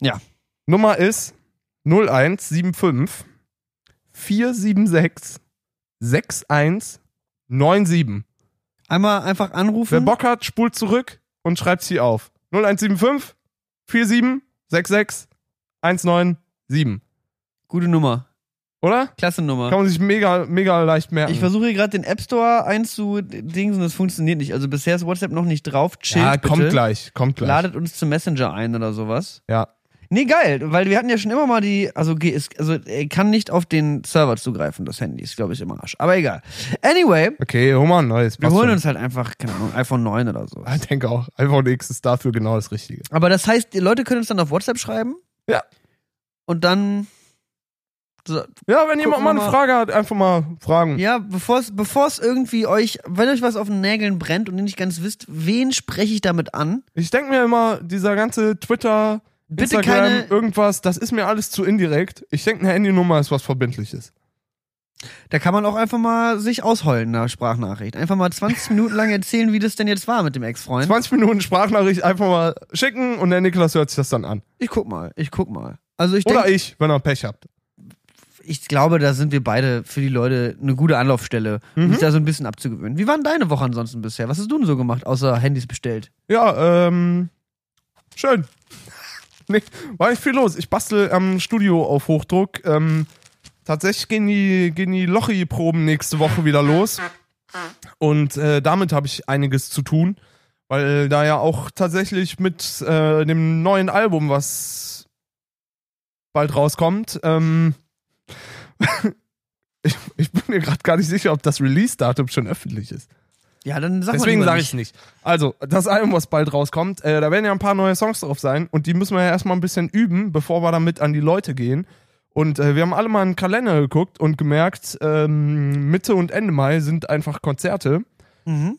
Ja. Nummer ist 0175 476 6197. Einmal einfach anrufen. Wer Bock hat, spult zurück und schreibt sie auf. 0175 47 66 197. Gute Nummer. Oder? Klasse Nummer. Kann man sich mega, mega leicht merken. Ich versuche hier gerade den App Store einzudingsen, das funktioniert nicht. Also bisher ist WhatsApp noch nicht drauf. Chillt ja, bitte. kommt gleich, kommt gleich. Ladet uns zum Messenger ein oder sowas. Ja. Nee, geil, weil wir hatten ja schon immer mal die, also, also er kann nicht auf den Server zugreifen, das Handy ist, glaube ich, im Arsch. Aber egal. Anyway, Okay, hol mal ein neues. wir holen schon. uns halt einfach, keine Ahnung, iPhone 9 oder so. Ich denke auch. iPhone X ist dafür genau das Richtige. Aber das heißt, die Leute können uns dann auf WhatsApp schreiben. Ja. Und dann. So, Ja, wenn jemand mal eine. Frage hat, einfach mal fragen. ja, bevor es bevor es irgendwie euch, wenn euch was auf den Nägeln brennt und ihr nicht ganz wisst, wen spreche ich damit an, Ich denke mir immer, dieser ganze Twitter, Bitte Instagram, keine- irgendwas, das ist mir alles zu indirekt. Ich denke, eine Handynummer ist was Verbindliches. da kann man auch einfach mal sich ausheulen in einer Sprachnachricht. Einfach mal 20 Minuten lang erzählen, wie das denn jetzt war mit dem Ex-Freund. 20 Minuten Sprachnachricht einfach mal schicken und der Niklas hört sich das dann an. Ich guck mal, ich guck mal. Also ich Oder denke, ich, wenn er Pech habt. ich glaube, da sind wir beide für die Leute eine gute Anlaufstelle, um Mhm. sich da so ein bisschen abzugewöhnen. Wie waren deine Woche ansonsten bisher? Was hast du denn so gemacht, außer Handys bestellt? Ja, ähm, schön. nee, war nicht viel los. Ich bastel am Studio auf Hochdruck. Ähm, tatsächlich gehen die, gehen die Lochi-Proben nächste Woche wieder los. Und äh, damit habe ich einiges zu tun, weil da ja auch tatsächlich mit äh, dem neuen Album, was bald rauskommt, ähm, ich, ich bin mir gerade gar nicht sicher, ob das Release-Datum schon öffentlich ist. Ja, dann sag Deswegen sage ich nicht. Also, das Album, was bald rauskommt, äh, da werden ja ein paar neue Songs drauf sein und die müssen wir ja erstmal ein bisschen üben, bevor wir damit an die Leute gehen. Und äh, wir haben alle mal einen Kalender geguckt und gemerkt, ähm, Mitte und Ende Mai sind einfach Konzerte. Mhm.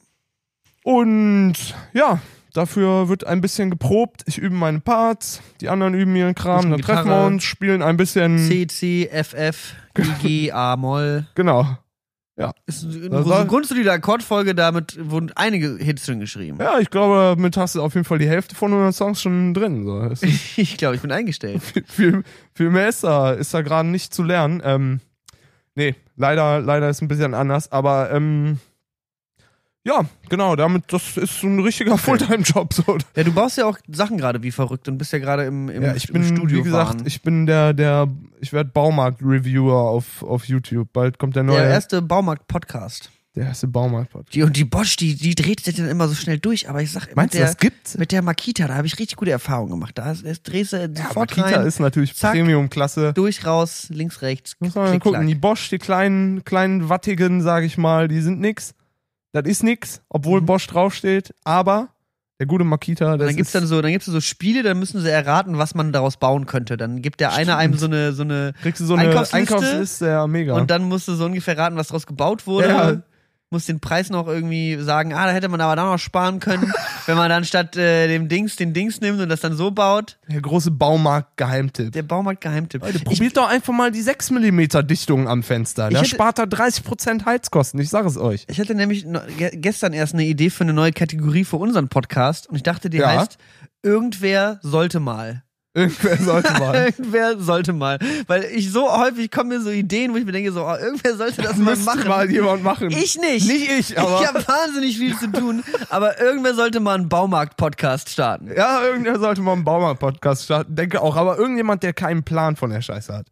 Und ja, dafür wird ein bisschen geprobt. Ich übe meine Parts, die anderen üben ihren Kram, dann treffen wir uns, spielen ein bisschen. C, C, F, F, I, G, A, Moll. Genau. Ist eine Das so war- eine grundsolide Akkordfolge, damit wurden einige Hits drin geschrieben. Ja, ich glaube, damit hast du auf jeden Fall die Hälfte von unseren Songs schon drin. So. Ich glaube, ich bin eingestellt. viel, viel mehr ist da, ist da gerade nicht zu lernen. Ähm, nee, leider, leider ist ein bisschen anders, aber ähm, ja, genau, damit, das ist so ein richtiger Fulltime-Job. So. Ja, du baust ja auch Sachen gerade wie verrückt und bist ja gerade im, im, Ja, ich im bin, Studio wie gesagt, fahren. ich bin der, der, ich werde Baumarkt-Reviewer auf, auf YouTube. Bald kommt der neue, der erste Baumarkt-Podcast. der erste Baumarkt-Podcast. Die, und die Bosch, die, die dreht sich dann immer so schnell durch, aber ich sag, Meinst mit du, der, das gibt's? mit der Makita, da habe ich richtig gute Erfahrungen gemacht. Da drehst du Ja, sofort Makita rein, ist natürlich. Premium-Klasse. durch, raus, links, rechts. Muss man mal klick, gucken, klack. die Bosch, die kleinen, kleinen wattigen, sag ich mal, die sind nix. Das ist nix, obwohl Mhm. Bosch draufsteht, aber der gute Makita, das dann gibt's dann so, dann gibt's so Spiele, dann müssen sie erraten, was man daraus bauen könnte. Dann gibt der eine einem so eine, so eine, kriegst du so eine Einkaufsliste Einkaufsliste, ja, mega. und dann musst du so ungefähr raten, was daraus gebaut wurde. Ja. Muss den Preis noch irgendwie sagen, ah, da hätte man aber da noch sparen können, wenn man dann statt äh, dem Dings den Dings nimmt und das dann so baut. Der große Baumarkt-Geheimtipp. Der Baumarkt-Geheimtipp. Leute, probiert doch einfach mal die 6 mm Dichtung am Fenster. Da hätte- spart er 30% Heizkosten, ich sag es euch. Ich hatte nämlich gestern erst eine Idee für eine neue Kategorie für unseren Podcast und ich dachte, die Ja. heißt Irgendwer sollte mal. Irgendwer sollte mal. irgendwer sollte mal. Weil ich so häufig kommen mir so Ideen, wo ich mir denke, so, oh, irgendwer sollte das mal Müsste machen. mal jemand machen. ich nicht. Nicht ich, aber. ich habe wahnsinnig viel zu tun, aber irgendwer sollte mal einen Baumarkt-Podcast starten. Ja, irgendwer sollte mal einen Baumarkt-Podcast starten. Denke auch, aber irgendjemand, der keinen Plan von der Scheiße hat.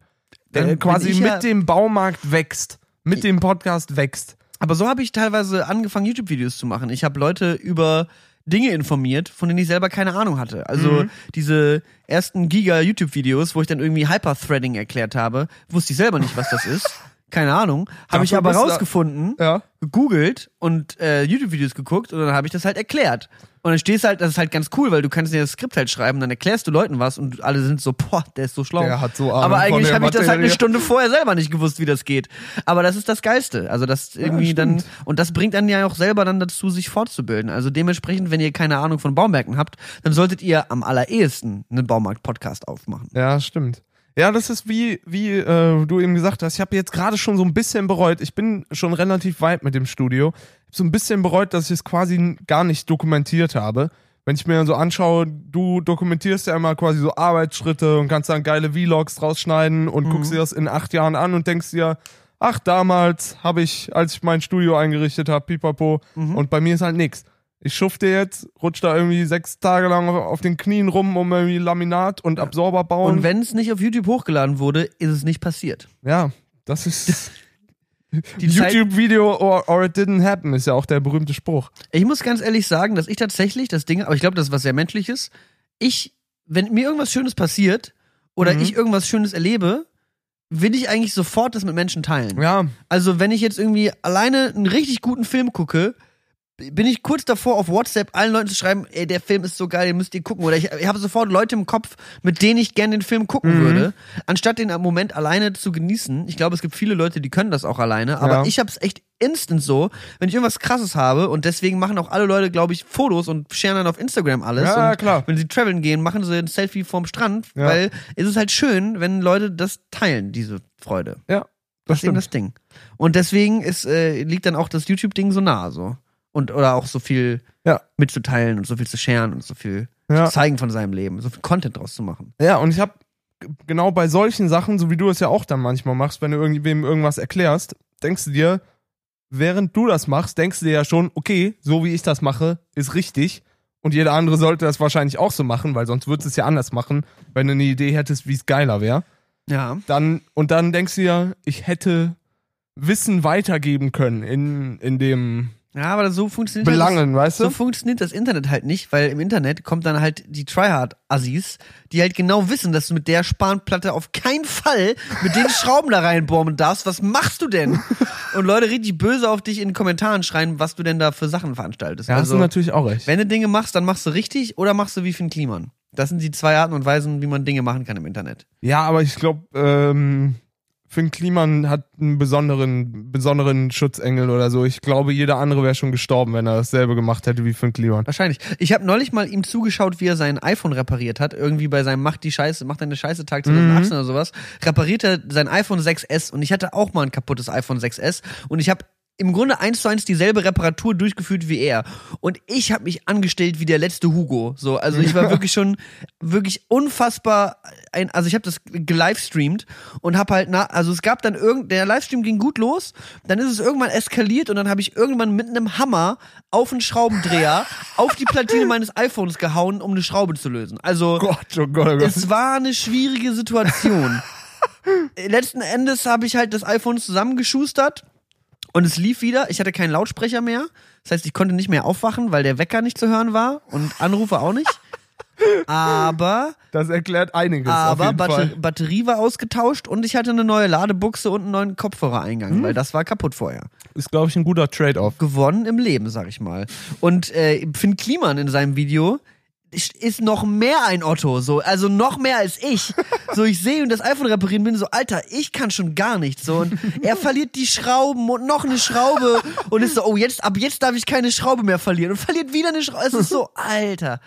Der Dann bin quasi mit ja- dem Baumarkt wächst. Mit dem Podcast wächst. Aber so habe ich teilweise angefangen, YouTube-Videos zu machen. Ich habe Leute über Dinge informiert, von denen ich selber keine Ahnung hatte. Also Mhm. diese ersten Giga-YouTube-Videos, wo ich dann irgendwie Hyper-Threading erklärt habe, wusste ich selber nicht, was das ist. Keine Ahnung. Habe ich aber du rausgefunden, Ja. gegoogelt und äh, YouTube-Videos geguckt und dann habe ich das halt erklärt. Und dann stehst halt, das ist halt ganz cool, weil du kannst dir das Skript halt schreiben, dann erklärst du Leuten was und alle sind so, boah, der ist so schlau. Der hat so Ahnung Aber eigentlich habe ich das halt eine. Stunde vorher selber nicht gewusst, wie das geht. Aber das ist das Geilste. Also das irgendwie dann, stimmt. und das bringt dann ja auch selber dann dazu, sich fortzubilden. Also dementsprechend, wenn ihr keine Ahnung von Baumärkten habt, dann solltet ihr am allerersten einen Baumarkt-Podcast aufmachen. Ja, stimmt. Ja, das ist wie, wie äh, du eben gesagt hast. Ich habe jetzt gerade schon so ein bisschen bereut. Ich bin schon relativ weit mit dem Studio. Ich habe so ein bisschen bereut, dass ich es quasi gar nicht dokumentiert habe. Wenn ich mir so anschaue, du dokumentierst ja immer quasi so Arbeitsschritte und kannst dann geile Vlogs draus schneiden und guckst dir das in acht Jahren an und denkst dir, ach, damals habe ich, als ich mein Studio eingerichtet habe, pipapo, und bei mir ist halt nix. Ich schufte jetzt, rutsch da irgendwie sechs Tage lang auf- den Knien rum, um irgendwie Laminat und Absorber bauen. Und wenn es nicht auf YouTube hochgeladen wurde, ist es nicht passiert. Ja, das ist YouTube-Video or, or it didn't happen, ist ja auch der berühmte Spruch. Ich muss ganz ehrlich sagen, dass ich tatsächlich das Ding, aber ich glaube, das ist was sehr Menschliches. Ich, wenn mir irgendwas Schönes passiert oder Mhm. ich irgendwas Schönes erlebe, will ich eigentlich sofort das mit Menschen teilen. Ja, Also, wenn ich jetzt irgendwie alleine einen richtig guten Film gucke, bin ich kurz davor, auf WhatsApp allen Leuten zu schreiben, ey, der Film ist so geil, den müsst ihr gucken. Oder ich, ich habe sofort Leute im Kopf, mit denen ich gerne den Film gucken Mhm. würde, anstatt den am Moment alleine zu genießen. Ich glaube, es gibt viele Leute, die können das auch alleine, aber Ja. ich habe es echt instant so, wenn ich irgendwas krasses habe und deswegen machen auch alle Leute, glaube ich, Fotos und scheren dann auf Instagram alles. Ja, und klar. Wenn sie traveln gehen, machen sie ein Selfie vorm Strand, Ja. weil es ist halt schön, wenn Leute das teilen, diese Freude. ja, Das das ist eben das Ding. Und deswegen ist, äh, liegt dann auch das YouTube-Ding so nah so. Und oder auch so viel Ja. mitzuteilen und so viel zu scheren und so viel Ja. zu zeigen von seinem Leben, so viel Content draus zu machen. Ja, und ich habe genau bei solchen Sachen, so wie du es ja auch dann manchmal machst, wenn du irgendwem irgendwas erklärst, denkst du dir, während du das machst, denkst du dir ja schon, okay, so wie ich das mache, ist richtig. Und jeder andere sollte das wahrscheinlich auch so machen, weil sonst würdest du es ja anders machen, wenn du eine Idee hättest, wie es geiler wäre. Ja. Dann, und dann denkst du dir, ich hätte Wissen weitergeben können in, in dem Ja, aber so funktioniert halt Belangen, weißt das, du? so funktioniert das Internet halt nicht, weil im Internet kommt dann halt die Tryhard-Assis, die halt genau wissen, dass du mit der Spanplatte auf keinen Fall mit den Schrauben da reinbohren darfst. Was machst du denn? Und Leute richtig böse auf dich in den Kommentaren schreien, was du denn da für Sachen veranstaltest. Ja, hast also, du natürlich auch recht. Wenn du Dinge machst, dann machst du richtig oder machst du wie Finn Kliman. Das sind die zwei Arten und Weisen, wie man Dinge machen kann im Internet. Ja, aber ich glaube, ähm, Finn Kliman hat einen besonderen, besonderen Schutzengel oder so. Ich glaube, jeder andere wäre schon gestorben, wenn er dasselbe gemacht hätte wie Finn Kliman. Wahrscheinlich. Ich habe neulich mal ihm zugeschaut, wie er sein iPhone repariert hat. Irgendwie bei seinem Macht die Scheiße, macht deine Scheiße Tag 2018 oder sowas. Repariert er sein iPhone 6S und ich hatte auch mal ein kaputtes iPhone 6S und ich habe im Grunde eins zu eins dieselbe Reparatur durchgeführt wie er. Und ich habe mich angestellt wie der letzte Hugo. So, also ich war wirklich schon wirklich unfassbar. Ein, also ich habe das gelivestreamt und habe halt, na, also es gab dann irgend, der Livestream ging gut los, dann ist es irgendwann eskaliert und dann habe ich irgendwann mit einem Hammer auf einen Schraubendreher auf die Platine meines iPhones gehauen, um eine Schraube zu lösen. Also Gott, oh Gott, oh Gott. es war eine schwierige Situation. Letzten Endes habe ich halt das iPhone zusammengeschustert und es lief wieder. Ich hatte keinen Lautsprecher mehr. Das heißt, ich konnte nicht mehr aufwachen, weil der Wecker nicht zu hören war und Anrufe auch nicht. Aber, Das erklärt einiges aber Batter Fall. Batterie war ausgetauscht und ich hatte eine neue Ladebuchse und einen neuen Kopfhörereingang, weil das war kaputt vorher. Ist, glaube ich, ein guter Trade-off. Gewonnen im Leben, sag ich mal. Und äh, Finn Kliman in seinem Video, ist noch mehr ein Otto, so, also noch mehr als ich. So, ich sehe und das iPhone reparieren, bin so, Alter, ich kann schon gar nichts. So, und er verliert die Schrauben und noch eine Schraube und ist so, oh, jetzt, ab jetzt darf ich keine Schraube mehr verlieren und verliert wieder eine Schraube. Es ist so, Alter.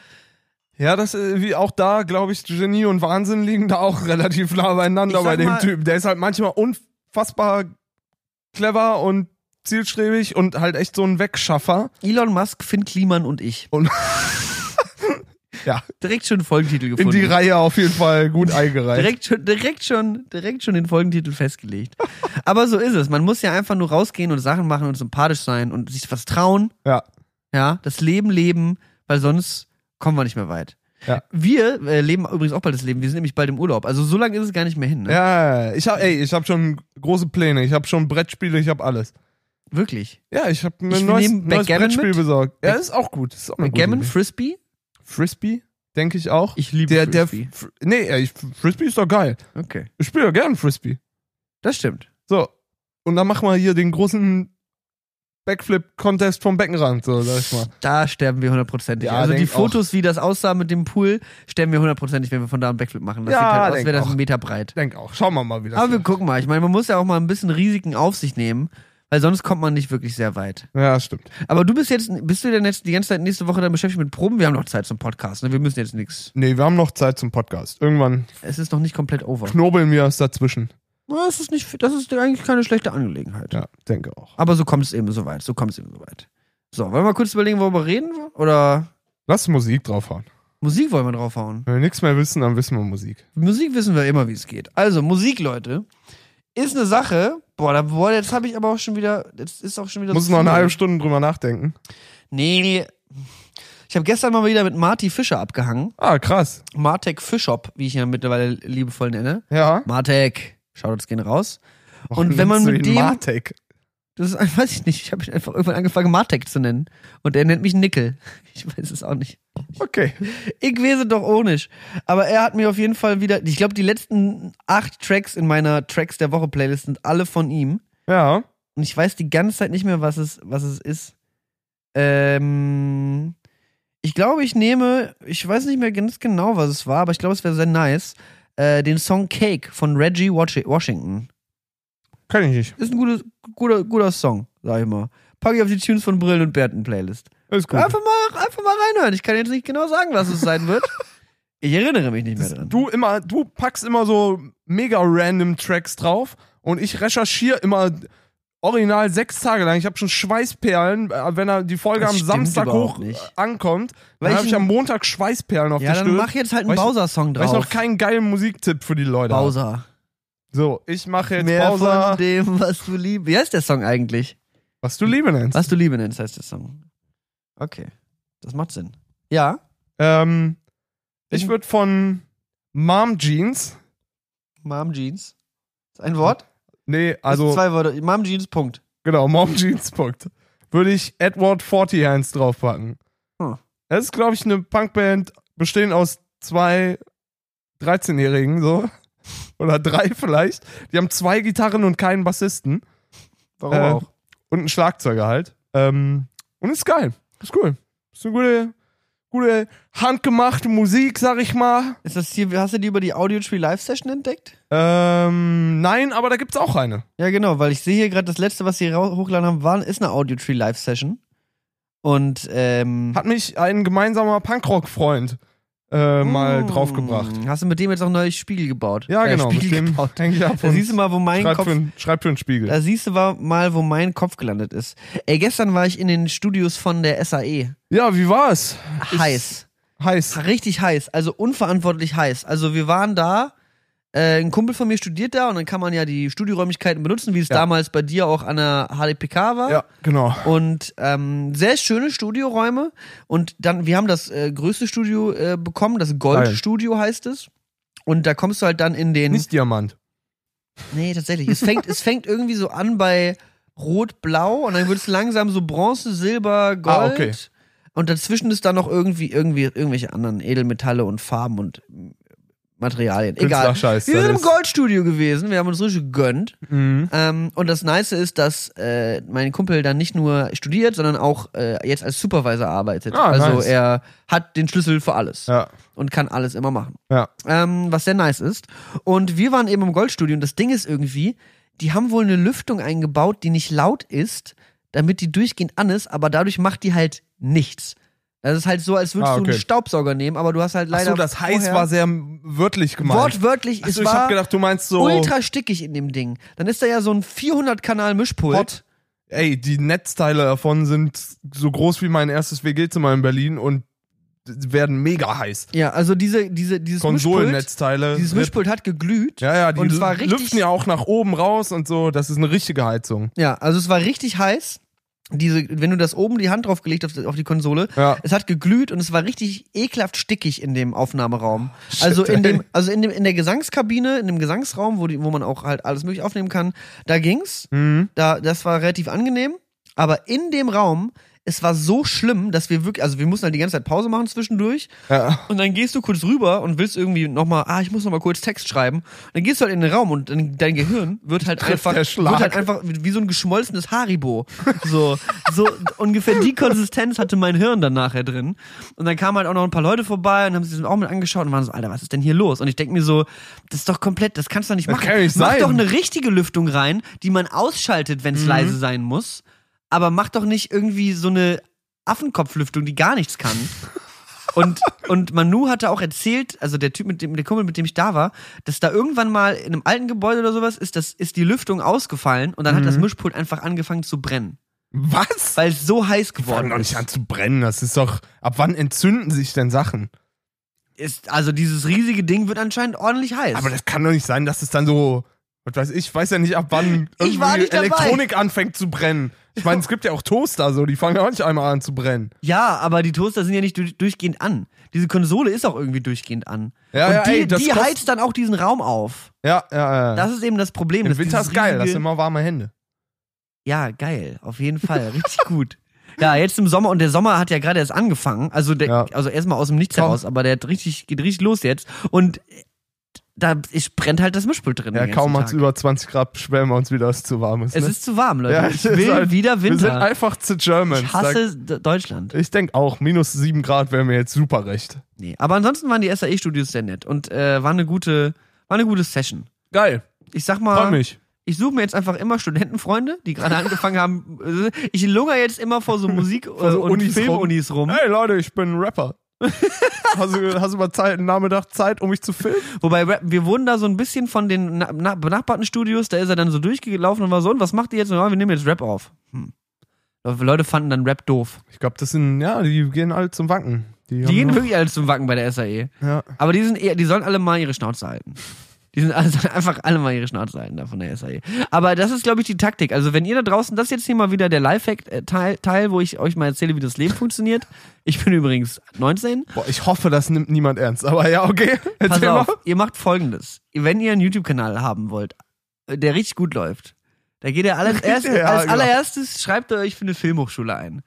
Ja, das äh, wie auch da, glaube ich, Genie und Wahnsinn liegen da auch relativ nah beieinander bei dem mal- Typen. Der ist halt manchmal unfassbar clever und zielstrebig und halt echt so ein Wegschaffer. Elon Musk, Finn Kliman und ich. Und ja, Direkt schon Folgentitel in gefunden. die Reihe auf jeden Fall gut eingereiht. Direkt schon, direkt schon, direkt schon den Folgentitel festgelegt. Aber so ist es. Man muss ja einfach nur rausgehen und Sachen machen und sympathisch sein und sich was trauen. Ja. Ja, das Leben leben, weil sonst kommen wir nicht mehr weit. Ja. Wir äh, leben übrigens auch bald das Leben. Wir sind nämlich bald im Urlaub. Also so lange ist es gar nicht mehr hin. Ne? Ja, ich hab, ey, ich habe schon große Pläne. Ich habe schon Brettspiele, ich habe alles. Wirklich. Ja, ich habe mir ein neues, neues Backgammon Brettspiel mit. besorgt. Ja, ist auch gut. Ist auch eine gute Gammon, Idee. Frisbee. Frisbee, denke ich auch. Ich liebe der, der, Frisbee. Fr- nee, ey, Frisbee ist doch geil. Okay. Ich spiele ja gern Frisbee. Das stimmt. So. Und dann machen wir hier den großen Backflip-Contest vom Beckenrand, so, sag ich mal. Da sterben wir hundertprozentig. Ja, also die Fotos, wie das aussah mit dem Pool, sterben wir hundertprozentig, wenn wir von da einen Backflip machen. Das Ja, sieht halt aus, wäre das auch. ein Meter breit. Denk auch. Schauen wir mal, wie das Aber wir gucken mal. Ich meine, man muss ja auch mal ein bisschen Risiken auf sich nehmen, weil sonst kommt man nicht wirklich sehr weit. Ja, stimmt. Aber du bist jetzt, bist du denn jetzt die ganze Zeit nächste Woche dann beschäftigt mit Proben? Wir haben noch Zeit zum Podcast, ne? Wir müssen jetzt nichts. Nee, wir haben noch Zeit zum Podcast. Irgendwann Es ist noch nicht komplett over. knobeln wir es dazwischen. Na, Das ist nicht, das ist eigentlich keine schlechte Angelegenheit. Ja, denke auch. Aber so kommt es eben so weit. So kommt es eben so weit. So, wollen wir mal kurz überlegen, worüber wir reden? Oder Lass Musik draufhauen. Musik wollen wir draufhauen? Wenn wir nichts mehr wissen, dann wissen wir Musik. Musik wissen wir immer, wie es geht. Also, Musik, Leute, ist eine Sache. Boah, da, boah jetzt habe ich aber auch schon wieder. Jetzt ist auch schon wieder. Muss noch eine halbe Stunde drüber nachdenken. Nee. Ich habe gestern mal wieder mit Marty Fischer abgehangen. Ah, krass. Martek Fischop, wie ich ihn ja mittlerweile liebevoll nenne. Ja. Martek. Shoutouts gehen raus. Warum Und wenn man mit dem- Martek? Das ist, einfach- weiß ich nicht. Ich habe ihn einfach irgendwann angefangen, Martek zu nennen. Und er nennt mich Nickel. Ich weiß es auch nicht. Okay. Ich weiß es doch auch nicht. Aber er hat mir auf jeden Fall wieder. Ich glaube, die letzten acht Tracks in meiner Tracks der Woche Playlist sind alle von ihm. Ja. Und ich weiß die ganze Zeit nicht mehr, was es, was es ist. Ähm, ich glaube, ich nehme, ich weiß nicht mehr ganz genau, was es war, aber ich glaube, es wäre sehr nice. Äh, den Song Cake von Reggie Washi- Washington. Kann ich nicht. Ist ein gutes, guter, guter Song, sag ich mal. Packe ich auf die Tunes von Brillen und Bärten Playlist. Ist gut. Einfach mal, einfach mal reinhören. Ich kann jetzt nicht genau sagen, was es sein wird. Ich erinnere mich nicht mehr dran. Du immer, du packst immer so mega random Tracks drauf und ich recherchiere immer original sechs Tage lang. Ich habe schon Schweißperlen, äh, wenn er die Folge Das am Samstag hoch nicht. ankommt. Weil Dann habe ich am Montag Schweißperlen auf ja, dann Stirn. mach jetzt halt einen Bowser-Song Weil ich drauf. noch keinen geilen Musiktipp für die Leute. Bowser. So, ich mache jetzt Mehr Bowser, von dem, was du liebst. Wie heißt der Song eigentlich? was du Liebe nennst. Was du Liebe nennst, heißt der Song. Okay. Das macht Sinn. Ja. Ähm, ich würde von Mom Jeans, Mom Jeans. Ist ein Wort? nee, Also zwei Wörter. Mom Jeans, Punkt. Genau, Mom Jeans Punkt. Würde ich Edward Forty Hands draufpacken. Hm. Das ist, glaube ich, eine Punkband bestehend aus zwei 13-Jährigen, so. Oder drei vielleicht. Die haben zwei Gitarren und keinen Bassisten. Warum Äh, auch? Und einen Schlagzeuger halt. Ähm, und ist geil. Ist cool. Ist eine gute, gute handgemachte Musik, sag ich mal. Ist das hier, hast du die über die Audio Tree Live Session entdeckt? Ähm, nein, aber da gibt's auch eine. Ja, genau, weil ich sehe hier gerade, das letzte, was sie hochgeladen haben, war, ist eine Audio Tree Live Session. Und, ähm. Hat mich ein gemeinsamer Punkrock-Freund äh, mal mm, draufgebracht. Hast du mit dem jetzt auch neues Spiegel gebaut? Ja, Äh, genau. Spiegel Mit dem gebaut. häng ich ab Da siehst du mal, wo mein schreib, Kopf für, einen- schreib für einen Spiegel. Da siehst du mal, wo mein Kopf gelandet ist. Ey, gestern war ich in den Studios von der SAE. ja, wie war's? Heiß. Heiß. Richtig heiß. Also unverantwortlich heiß. Also wir waren da, äh, ein Kumpel von mir studiert da und dann kann man ja die Studioräumlichkeiten benutzen, wie es Ja. damals bei dir auch an der HDPK war. Ja, genau. Und ähm, sehr schöne Studioräume. Und dann, wir haben das äh, größte Studio äh, bekommen, das Goldstudio heißt es. Und da kommst du halt dann in den. Nicht Diamant. Nee, tatsächlich. Es fängt, es fängt irgendwie so an bei Rot-Blau und dann wird es langsam so Bronze, Silber, Gold. Ah, okay. Und dazwischen ist dann noch irgendwie, irgendwie irgendwelche anderen Edelmetalle und Farben und Materialien. Egal. Wir sind im Goldstudio gewesen, wir haben uns richtig gegönnt. Mhm. Ähm, und das Nice ist, dass äh, mein Kumpel dann nicht nur studiert, sondern auch äh, jetzt als Supervisor arbeitet. Ah, also nice. er hat den Schlüssel für alles Ja. und kann alles immer machen. Ja. Ähm, was sehr nice ist. Und wir waren eben im Goldstudio und das Ding ist irgendwie, die haben wohl eine Lüftung eingebaut, die nicht laut ist, damit die durchgehend an ist, aber dadurch macht die halt nichts. Das ist halt so, als würdest Ah, du okay. einen Staubsauger nehmen, aber du hast halt leider. Achso, das heiß war sehr wörtlich gemeint. Wortwörtlich, Achso, es ich war hab gedacht, du meinst so ultra stickig in dem Ding. Dann ist da ja so ein 400-Kanal-Mischpult. hot. Ey, die Netzteile davon sind so groß wie mein erstes WG-Zimmer in Berlin und werden mega heiß. Ja, also diese, diese, dieses Mischpult, Konsolennetzteile. dieses. Mischpult hat geglüht. Ja, ja, die und es war richtig, lüften ja auch nach oben raus und so. Das ist eine richtige Heizung. Ja, also es war richtig heiß. Diese, wenn du das oben die Hand drauf gelegt hast auf die Konsole, Ja. es hat geglüht und es war richtig ekelhaft stickig in dem Aufnahmeraum. also in dem, also in dem, in der Gesangskabine, in dem Gesangsraum, wo die, wo man auch halt alles mögliche aufnehmen kann, da ging's. Mhm. Da, das war relativ angenehm. Aber in dem Raum, es war so schlimm, dass wir wirklich, also wir mussten halt die ganze Zeit Pause machen zwischendurch. Ja. Und dann gehst du kurz rüber und willst irgendwie nochmal, ah, ich muss nochmal kurz Text schreiben. Dann gehst du halt in den Raum und dein Gehirn wird halt einfach, wird halt einfach wie so ein geschmolzenes Haribo. So, so ungefähr die Konsistenz hatte mein Hirn dann nachher drin. Und dann kamen halt auch noch ein paar Leute vorbei und haben sich das auch mit angeschaut und waren so, Alter, was ist denn hier los? Und ich denke mir so, das ist doch komplett, das kannst du doch nicht Das machen. kann nicht Mach sein. doch eine richtige Lüftung rein, die man ausschaltet, wenn es Mhm. leise sein muss. Aber mach doch nicht irgendwie so eine Affenkopflüftung, die gar nichts kann. Und, und Manu hatte auch erzählt, also der Typ, mit dem, der Kumpel, mit dem ich da war, dass da irgendwann mal in einem alten Gebäude oder sowas ist, das, ist die Lüftung ausgefallen und dann hat Mhm. das Mischpult einfach angefangen zu brennen. Was? Weil es so heiß geworden doch nicht ist. an zu brennen. Das ist doch. Ab wann entzünden sich denn Sachen? ist. Also dieses riesige Ding wird anscheinend ordentlich heiß. Aber das kann doch nicht sein, dass es dann so. Was weiß ich, weiß ja nicht, ab wann irgendwie nicht dabei. Elektronik anfängt zu brennen. Ich meine, es gibt ja auch Toaster, so, die fangen auch nicht einmal an zu brennen. ja, aber die Toaster sind ja nicht durch, durchgehend an. Diese Konsole ist auch irgendwie durchgehend an. Ja, und ja, die, ey, das die heizt dann auch diesen Raum auf. Ja, ja, ja. Das ist eben das Problem. Im Winter ist geil, das sind immer warme Hände. Ja, geil, auf jeden Fall, richtig gut. Ja, jetzt im Sommer und der Sommer hat ja gerade erst angefangen. Also der, Ja. also erstmal aus dem Nichts heraus, aber der hat richtig, geht richtig los jetzt. Und da ich, brennt halt das Mischpult drin. Ja, kaum hat's Tag. über 20 Grad, beschweren wir uns wieder, dass es zu warm ist. Es ne? ist zu warm, Leute. Ja, ich es ist will halt- wieder Wir sind Winter. einfach zu Germans. Ich hasse D- Deutschland. Ich denke auch, minus 7 Grad wäre mir jetzt super recht. Nee. Aber ansonsten waren die SAE-Studios sehr nett und äh, war eine gute, war eine gute Session. Geil, Ich sag mal, freu mich. ich suche mir jetzt einfach immer Studentenfreunde, die gerade angefangen haben. Ich lungere jetzt immer vor so Musik- Vor so und Unis Filmunis rum. Hey Leute, ich bin ein Rapper. Hast, du, hast du mal Zeit, einen Nachmittag Zeit, um mich zu filmen? Wobei wir wurden da so ein bisschen von den na, na, benachbarten Studios, da ist er dann so durchgelaufen und war so, und was macht ihr jetzt? Ja, wir nehmen jetzt Rap auf. Hm. Leute fanden dann Rap doof. Ich glaube, das sind, ja, die gehen alle zum Wacken. Die, Die gehen wirklich alle zum Wacken bei der SAE. Ja. Aber die sind eher, die sollen alle mal ihre Schnauze halten. Die sind also einfach alle mal ihre Schnauze halten da von der SAE. Aber das ist, glaube ich, die Taktik. Also wenn ihr da draußen, das ist jetzt hier mal wieder der Lifehack-Teil, Teil, wo ich euch mal erzähle, wie das Leben funktioniert. Ich bin übrigens 19. Boah, ich hoffe, das nimmt niemand ernst. Aber ja, okay. Pass auf, mal. ihr macht folgendes. Wenn ihr einen YouTube-Kanal haben wollt, äh, der richtig gut läuft, da geht ihr alles erst, Ja, als genau. allererstes, schreibt ihr euch für eine Filmhochschule ein.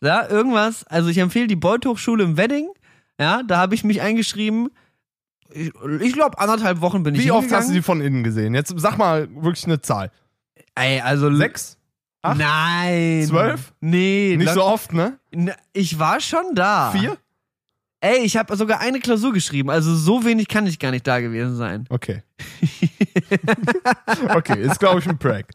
Ja, irgendwas, also ich empfehle die Beuth Hochschule im Wedding. Ja, da habe ich mich eingeschrieben. Ich, ich glaube, anderthalb Wochen bin ich Wie oft hast du die hingegangen. von innen gesehen? Jetzt sag mal wirklich eine Zahl. Ey, also Sechs? Acht? Nein. Zwölf? Nee, Nicht so oft, ne? Na, Ich war schon da. Vier? Ey, ich habe sogar eine Klausur geschrieben, also so wenig kann ich gar nicht da gewesen sein. Okay. okay, ist glaube ich ein Prank.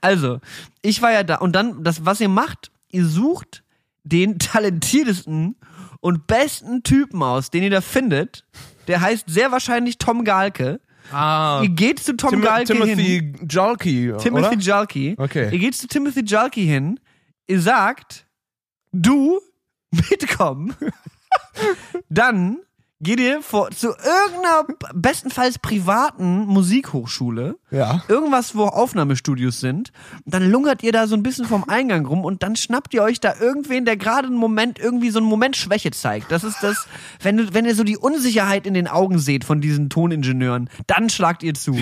Also, ich war ja da und dann, das, was ihr macht, ihr sucht den talentiertesten und besten Typen aus, den ihr da findet. Der heißt sehr wahrscheinlich Tom Galke. Ah. Ihr geht zu Tom Tim Galke hin. Timothy Jalki, Timothy oder? Jalki. Okay. Ihr geht zu Timothy Jalki hin. Ihr sagt, du mitkommen. Dann geht ihr vor, zu irgendeiner bestenfalls privaten Musikhochschule. Ja. Irgendwas, wo Aufnahmestudios sind. Und dann lungert ihr da so ein bisschen vom Eingang rum und dann schnappt ihr euch da irgendwen, der gerade einen Moment, irgendwie so einen Moment Schwäche zeigt. Das ist das, wenn, du, wenn ihr so die Unsicherheit in den Augen seht von diesen Toningenieuren, dann schlagt ihr zu.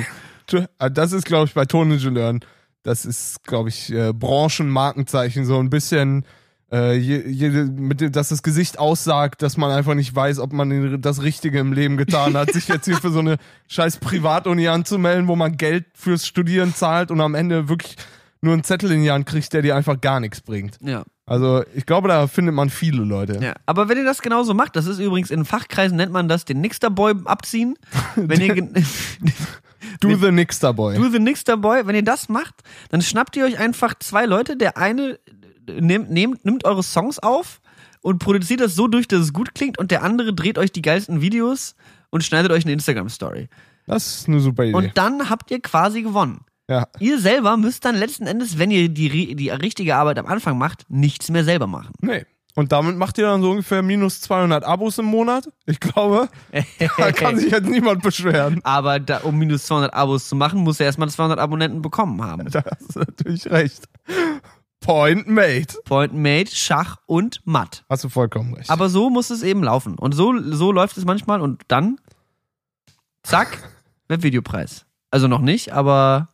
äh, Das ist, glaube ich, bei Toningenieuren, das ist, glaube ich, äh, Branchenmarkenzeichen, so ein bisschen äh, je, je, mit dem, dass das Gesicht aussagt, dass man einfach nicht weiß, ob man das Richtige im Leben getan hat, sich jetzt hier für so eine scheiß Privatuni anzumelden, wo man Geld fürs Studieren zahlt und am Ende wirklich nur einen Zettel in die Hand kriegt, der dir einfach gar nichts bringt. Ja. Also ich glaube, da findet man viele Leute. ja. Aber wenn ihr das genauso macht, das ist übrigens in Fachkreisen nennt man das den Nixterboy abziehen. Wenn ihr Do the Nixter Boy. Do the Nixterboy, wenn ihr das macht, dann schnappt ihr euch einfach zwei Leute, der eine nimmt, nimmt, nimmt eure Songs auf und produziert das so durch, dass es gut klingt und der andere dreht euch die geilsten Videos und schneidet euch eine Instagram-Story. Das ist eine super Idee. Und dann habt ihr quasi gewonnen. ja. Ihr selber müsst dann letzten Endes, wenn ihr die, die richtige Arbeit am Anfang macht, nichts mehr selber machen. Nee. Und damit macht ihr dann so ungefähr minus 200 Abos im Monat. Ich glaube, da kann sich jetzt niemand beschweren. Aber da, um minus 200 Abos zu machen, muss er erstmal 200 Abonnenten bekommen haben. Da hast du natürlich recht. Point made. Point made, Schach und Matt. Hast du vollkommen recht. Aber so muss es eben laufen. Und so, so läuft es manchmal und dann, zack, Webvideopreis. Also noch nicht, aber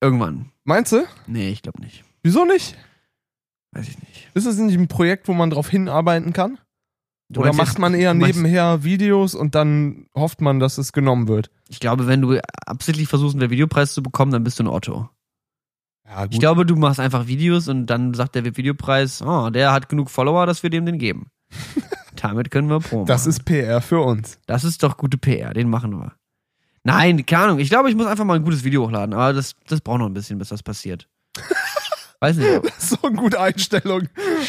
irgendwann. Meinst du? Nee, ich glaube nicht. Wieso nicht? Weiß ich nicht. Ist es nicht ein Projekt, wo man drauf hinarbeiten kann? Du Oder macht man eher nebenher Videos und dann hofft man, dass es genommen wird? Ich glaube, wenn du absichtlich versuchst, einen Videopreis zu bekommen, dann bist du ein Otto. Ja. Ich glaube, du machst einfach Videos und dann sagt der Videopreis, oh, der hat genug Follower, dass wir dem den geben. Damit können wir Promo. das machen. ist PR für uns. das ist doch gute PR, den machen wir. Nein, keine Ahnung. Ich glaube, ich muss einfach mal ein gutes Video hochladen, aber das, das braucht noch ein bisschen, bis das passiert. Weiß nicht. Das ist so eine gute Einstellung.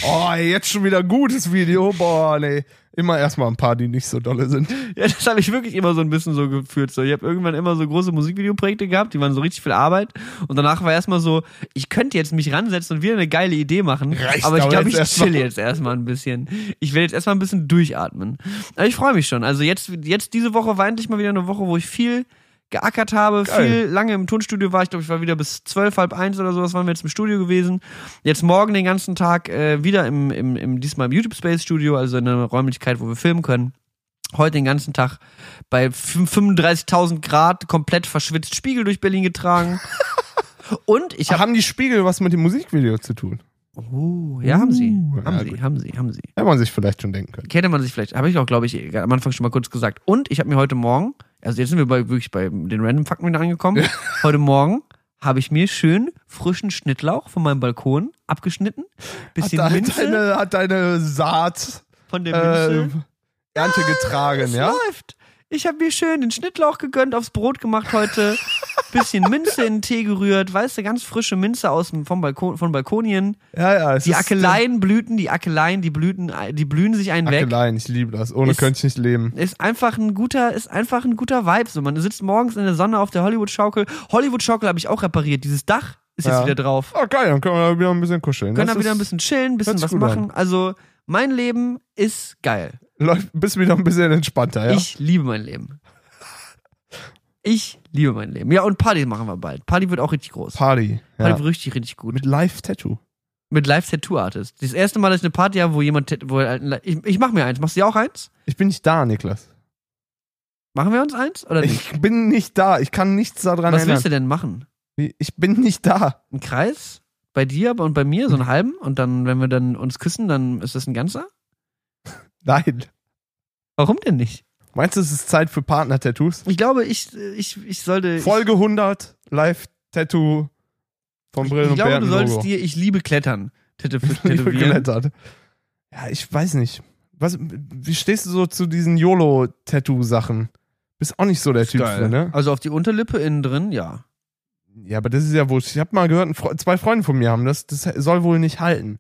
Oh, jetzt schon wieder ein gutes Video. Boah, nee. Immer erstmal ein paar, die nicht so dolle sind. Ja, das habe ich wirklich immer so ein bisschen so gefühlt. So, ich habe irgendwann immer so große Musikvideoprojekte gehabt, die waren so richtig viel Arbeit. Und danach war erstmal so, ich könnte jetzt mich ransetzen und wieder eine geile Idee machen. Reicht aber ich glaube, ich chill jetzt erstmal ein bisschen. Ich will jetzt erstmal ein bisschen durchatmen. Aber ich freue mich schon. Also jetzt, jetzt diese Woche war endlich mal wieder eine Woche, wo ich viel geackert habe, Geil. viel lange im Tonstudio war. Ich glaube, ich war wieder bis zwölf, halb eins oder sowas waren wir jetzt im Studio gewesen. Jetzt morgen den ganzen Tag äh, wieder im, im, im, diesmal im YouTube Space Studio, also in einer Räumlichkeit, wo wir filmen können. Heute den ganzen Tag bei fün- 35.000 Grad komplett verschwitzt Spiegel durch Berlin getragen. Und ich habe Haben die Spiegel was mit dem Musikvideo zu tun? Oh, ja, haben sie. Uh, Haben ja, sie, haben sie, haben sie. Hätte man sich vielleicht schon denken können. Hätte man sich vielleicht, habe ich auch, glaube ich, am Anfang schon mal kurz gesagt. Und ich habe mir heute Morgen, also jetzt sind wir bei, wirklich bei den Random Fakten wieder angekommen. heute Morgen habe ich mir schön frischen Schnittlauch von meinem Balkon abgeschnitten. Bisschen hat, Minze deine, hat deine Saat von der äh, Minze. Ernte getragen, es ja? läuft. Ich habe mir schön den Schnittlauch gegönnt, aufs Brot gemacht heute. Bisschen Minze in den Tee gerührt, weißt du, ganz frische Minze aus dem, vom Balkon, von Balkonien. Ja, ja. Es Die ist- Akeleienblüten, die Akeleien, die Blüten, die blühen sich einen weg. Akeleien, ich liebe das. Ohne Ist- könnte ich nicht leben. Ist einfach ein guter, ist einfach ein guter Vibe. So, man sitzt morgens in der Sonne auf der Hollywood-Schaukel. Hollywood-Schaukel habe ich auch repariert. Dieses Dach ist jetzt Ja. wieder drauf. Oh, geil, dann können wir wieder ein bisschen kuscheln. Können Das da wieder ein bisschen chillen, ein bisschen was machen. Also, mein Leben ist geil. Läuft, bist wieder ein bisschen entspannter, ja? Ich liebe mein Leben. Ich liebe mein Leben. Ja, und Party machen wir bald. Party wird auch richtig groß. Party. Party Ja. wird richtig, richtig gut. Mit Live-Tattoo. Mit Live-Tattoo-Artist. Das erste Mal, dass ich eine Party habe, wo jemand, wo halt ich, ich mach mir eins. Machst du dir auch eins? Ich bin nicht da, Niklas. Machen wir uns eins oder nicht? Ich bin nicht da. Ich kann nichts daran Was ändern. willst du denn machen? Ich bin nicht da. Ein Kreis? Bei dir und bei mir, so einen halben? Und dann, wenn wir dann uns küssen, dann ist das ein ganzer? Nein. Warum denn nicht? Meinst du, es ist Zeit für Partner-Tattoos? Ich glaube, ich, ich, ich sollte. Folge 100, Live-Tattoo von ich, Brillen ich und glaube, du solltest Logo. dir Ich liebe Klettern tätowieren. Ja, ich weiß nicht. Was, wie stehst du so zu diesen YOLO-Tattoo-Sachen? Bist auch nicht so der Typ für, ne? Also auf die Unterlippe innen drin, ja. Ja, aber das ist ja wohl. Ich habe mal gehört, Fre zwei Freunde von mir haben das. Das soll wohl nicht halten.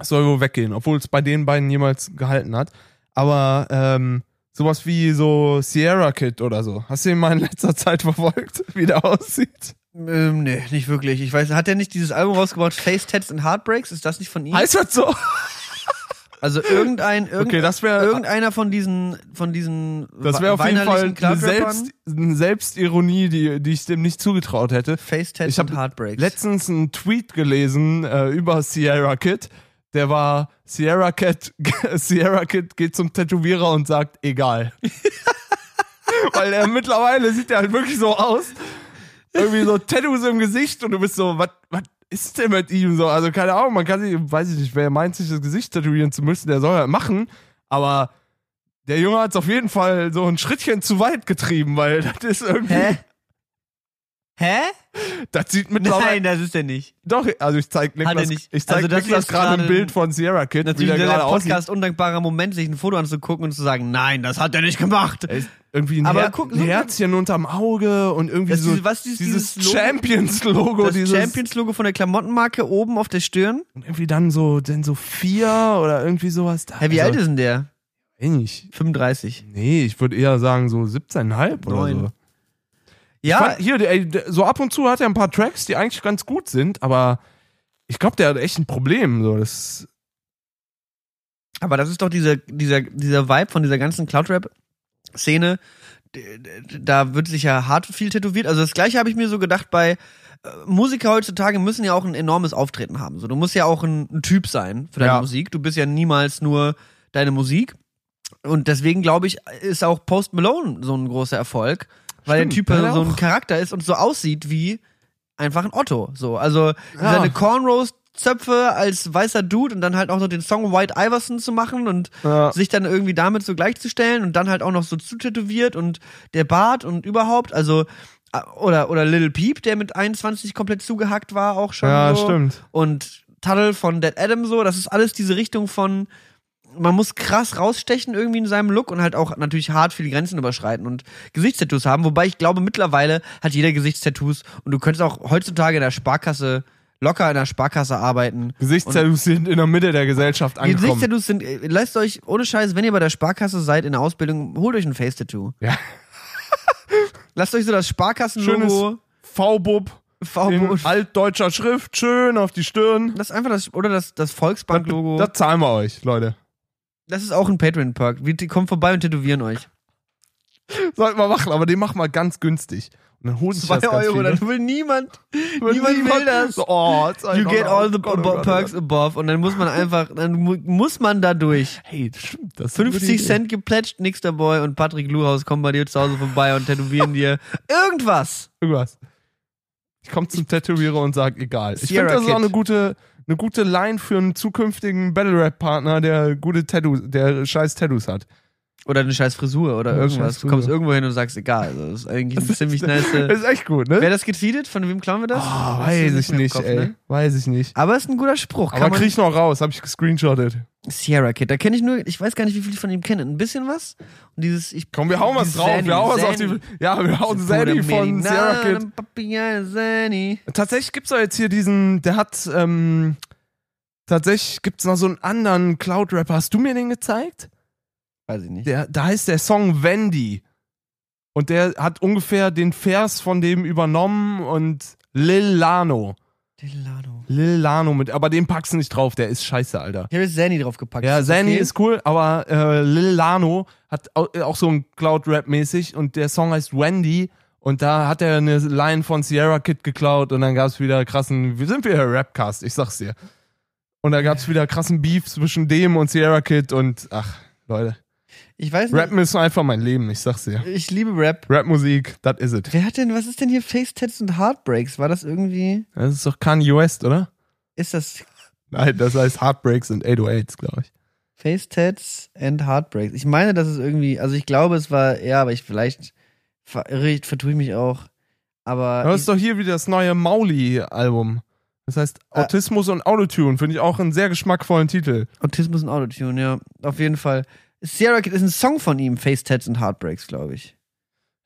Soll wohl weggehen, obwohl es bei den beiden jemals gehalten hat. Aber ähm, sowas wie so Sierra Kid oder so. Hast du ihn mal in letzter Zeit verfolgt, wie der aussieht? Ähm, nee, nicht wirklich. Ich weiß, hat er nicht dieses Album rausgebracht, Face Tats and Heartbreaks? Ist das nicht von ihm? Heißt das so? Also irgendein, irgend, Okay, das wäre irgendeiner von diesen, von diesen das wäre auf jeden Fall eine. Selbst, eine Selbstironie, die, die ich dem nicht zugetraut hätte. Face Tats and Heartbreaks. letztens einen Tweet gelesen äh, über Sierra Kid. Der war Sierra Kid, Sierra Kid geht zum Tätowierer und sagt egal. Weil er mittlerweile sieht er halt wirklich so aus. Irgendwie so Tattoos im Gesicht und du bist so, was, ist denn mit ihm so? Also keine Ahnung, man kann sich, weiß ich nicht, wer meint sich das Gesicht tätowieren zu müssen, der soll ja machen, aber der Junge hat es auf jeden Fall so ein Schrittchen zu weit getrieben, weil das ist irgendwie, Hä? Hä? das sieht mittlerweile, Nein, das ist er nicht. doch, also ich zeig Hat er Niklas, nicht. ich zeig Also das Niklas gerade ein Bild von Sierra Kid, wie Natürlich der gerade aussieht. Podcast undankbarer Moment, sich ein Foto anzugucken und zu sagen, nein, das hat er nicht gemacht. Er irgendwie ein, Aber Her guck, ein Herzchen unterm Auge und irgendwie Das so diese- was ist dieses, dieses Logo? Champions-Logo, Das dieses Champions-Logo von der Klamottenmarke oben auf der Stirn. und irgendwie dann so, dann so vier oder irgendwie sowas. Da. Hä, wie also, alt ist denn der? Wenig. 35. Nee, ich würde eher sagen so 17,5 oder so. Ja, fand, hier, ey, so ab und zu hat er ein paar Tracks, die eigentlich ganz gut sind, aber ich glaube, der hat echt ein Problem. So, das, aber das ist doch dieser, dieser, dieser Vibe von dieser ganzen Cloud-Rap-Szene. Da wird sich ja hart viel tätowiert. Also das gleiche habe ich mir so gedacht bei äh, Musiker heutzutage müssen ja auch ein enormes Auftreten haben. So, du musst ja auch ein, ein Typ sein für deine Ja. Musik. Du bist ja niemals nur deine Musik. Und deswegen glaube ich, ist auch Post Malone so ein großer Erfolg, weil Stimmt, der Typ so ein Charakter ist und so aussieht wie einfach ein Otto. So, also Ja. seine Cornrows Zöpfe als weißer Dude und dann halt auch noch den Song White Iverson zu machen und Ja. sich dann irgendwie damit so gleichzustellen und dann halt auch noch so zutätowiert und der Bart und überhaupt, also äh, oder oder Little Peep, der mit 21 komplett zugehackt war auch schon ja, so stimmt. und Tuttle von Dead Adam so, das ist alles diese Richtung von man muss krass rausstechen irgendwie in seinem Look und halt auch natürlich hart viele Grenzen überschreiten und Gesichtstattoos haben, wobei ich glaube mittlerweile hat jeder Gesichtstattoos und du könntest auch heutzutage in der Sparkasse locker in der Sparkasse arbeiten. Gesichtstattoos sind in der Mitte der Gesellschaft angekommen. Gesichtstattoos sind, äh, lasst euch, ohne Scheiß, wenn ihr bei der Sparkasse seid in der Ausbildung, holt euch ein Face-Tattoo. Ja. Lasst euch so das Sparkassenlogo, V-Bub in altdeutscher Schrift, schön auf die Stirn. Das ist einfach das, oder das, das Volksbank-Logo. Das zahlen wir euch, Leute. Das ist auch ein Patreon-Perk. Wir die kommen vorbei und tätowieren euch. Sollten wir machen, aber den machen wir ganz günstig. Und dann holen Zwei Euro, dann will niemand, Will niemand will das. Oh, You get all the Oh Gott, oh abo- Gott, oh perks Gott. above und dann muss man einfach, dann mu muss man da durch. Hey, das stimmt. Das ist eine gute 50 Idee. Cent geplätscht, Nixter Boy und Patrick Luhaus kommen bei dir zu Hause vorbei und tätowieren dir irgendwas. Irgendwas. Ich komme zum Tätowierer und sag, egal. Ich Sierra finde, das ist auch eine gute, eine gute Line für einen zukünftigen Battle-Rap-Partner, der gute Tattoos, der scheiß Tattoos hat. Oder eine scheiß Frisur oder eine irgendwas. Du kommst irgendwo hin und sagst, egal. Also, das ist eigentlich ein ziemlich nice. Das ist echt gut, ne? Wer das getweetet? Von wem klauen wir das? Oh, Das weiß ist ich nicht, Kopf, ey. ne? Weiß ich nicht. Aber ist ein guter Spruch. Kann Aber krieg ich noch raus, hab ich gescreenshottet. Sierra Kid, da kenne ich nur, ich weiß gar nicht, wie viel ich von ihm kenne. Ein bisschen was. Und dieses, ich. Komm, wir hauen was drauf. Zanny, wir hauen was auf die. Ja, wir hauen Zanny von Sierra Kid. Zanny. Tatsächlich gibt's da jetzt hier diesen, der hat, ähm, tatsächlich gibt's noch so einen anderen Cloud-Rapper. Hast du mir den gezeigt? Weiß ich nicht. Der, da heißt der Song Wendy. Und der hat ungefähr den Vers von dem übernommen und Lil Lano. Delano. Lil Lano mit, aber den packst du nicht drauf, der ist scheiße, Alter. Habe jetzt Zanny draufgepackt. Ja, Ist Zanny okay? ist cool, aber äh, Lil Lano hat äh, auch so ein Cloud-Rap-mäßig und der Song heißt Wendy und da hat er eine Line von Sierra Kid geklaut und dann gab's wieder krassen, wir sind wieder Rapcast, ich sag's dir. Und da gab's wieder krassen Beef zwischen dem und Sierra Kid und ach, Leute. Ich weiß nicht. Rappen ist einfach mein Leben, ich sag's dir. Ich liebe Rap. Rapmusik, that is it. Wer hat denn, was ist denn hier Face Tats und Heartbreaks? War das irgendwie, Das ist doch Kanye West, oder? ist das Nein, das heißt Heartbreaks und 808s, glaube ich. Face Tats and Heartbreaks? Ich meine, das ist irgendwie, also ich glaube, es war, ja, aber ich vielleicht vertue ich mich auch. Aber Das ist doch hier wieder das neue Mauli-Album. Das heißt Äh. Autismus und Autotune, finde ich auch einen sehr geschmackvollen Titel. Autismus und Autotune, ja, auf jeden Fall. Sierra Kid ist ein Song von ihm, Face Tats and Heartbreaks, glaube ich.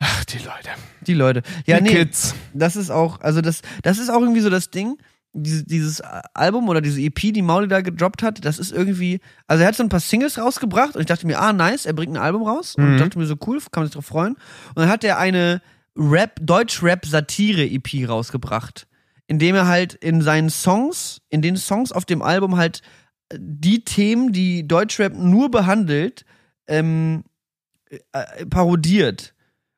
Ach, die Leute. Die Leute. Ja, die nee, Kids. das ist auch, also das, das ist auch irgendwie so das Ding. Dieses, dieses Album oder diese EP, die Mauli da gedroppt hat, das ist irgendwie, also er hat so ein paar Singles rausgebracht und ich dachte mir, ah, nice, er bringt ein Album raus und Mhm. dachte mir so, cool, kann man sich drauf freuen. Und dann hat er eine Rap, Deutsch-Rap-Satire-EP rausgebracht, indem er halt in seinen Songs, in den Songs auf dem Album halt die Themen, die Deutschrap nur behandelt, ähm, äh, parodiert.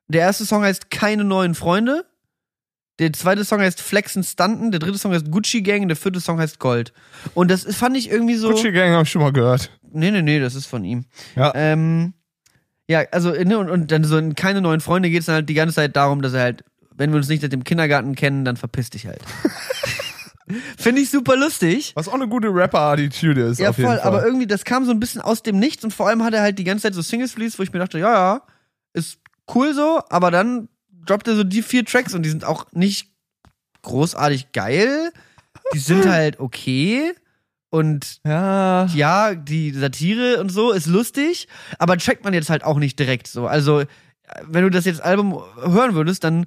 Der erste Song heißt Keine neuen Freunde. Der zweite Song heißt Flexen Stunten. Der dritte Song heißt Gucci Gang. Der vierte Song heißt Gold. Und das ist- fand ich irgendwie so. Gucci Gang habe ich schon mal gehört. Nee, nee, nee, das ist von ihm. Ja. Ähm, ja, also, ne, und, und dann so in Keine neuen Freunde geht es dann halt die ganze Zeit darum, dass er halt, wenn wir uns nicht seit dem Kindergarten kennen, dann verpiss dich halt. Finde ich super lustig. Was auch eine gute Rapper-Attitude ist. Ja, voll, aber irgendwie, das kam so ein bisschen aus dem Nichts und vor allem hat er halt die ganze Zeit so Singles released, wo ich mir dachte, ja, ja, ist cool so, aber dann droppt er so die vier Tracks und die sind auch nicht großartig geil. Die sind halt okay und ja. ja, die Satire und so ist lustig, aber checkt man jetzt halt auch nicht direkt so. Also, wenn du das jetzt Album hören würdest, dann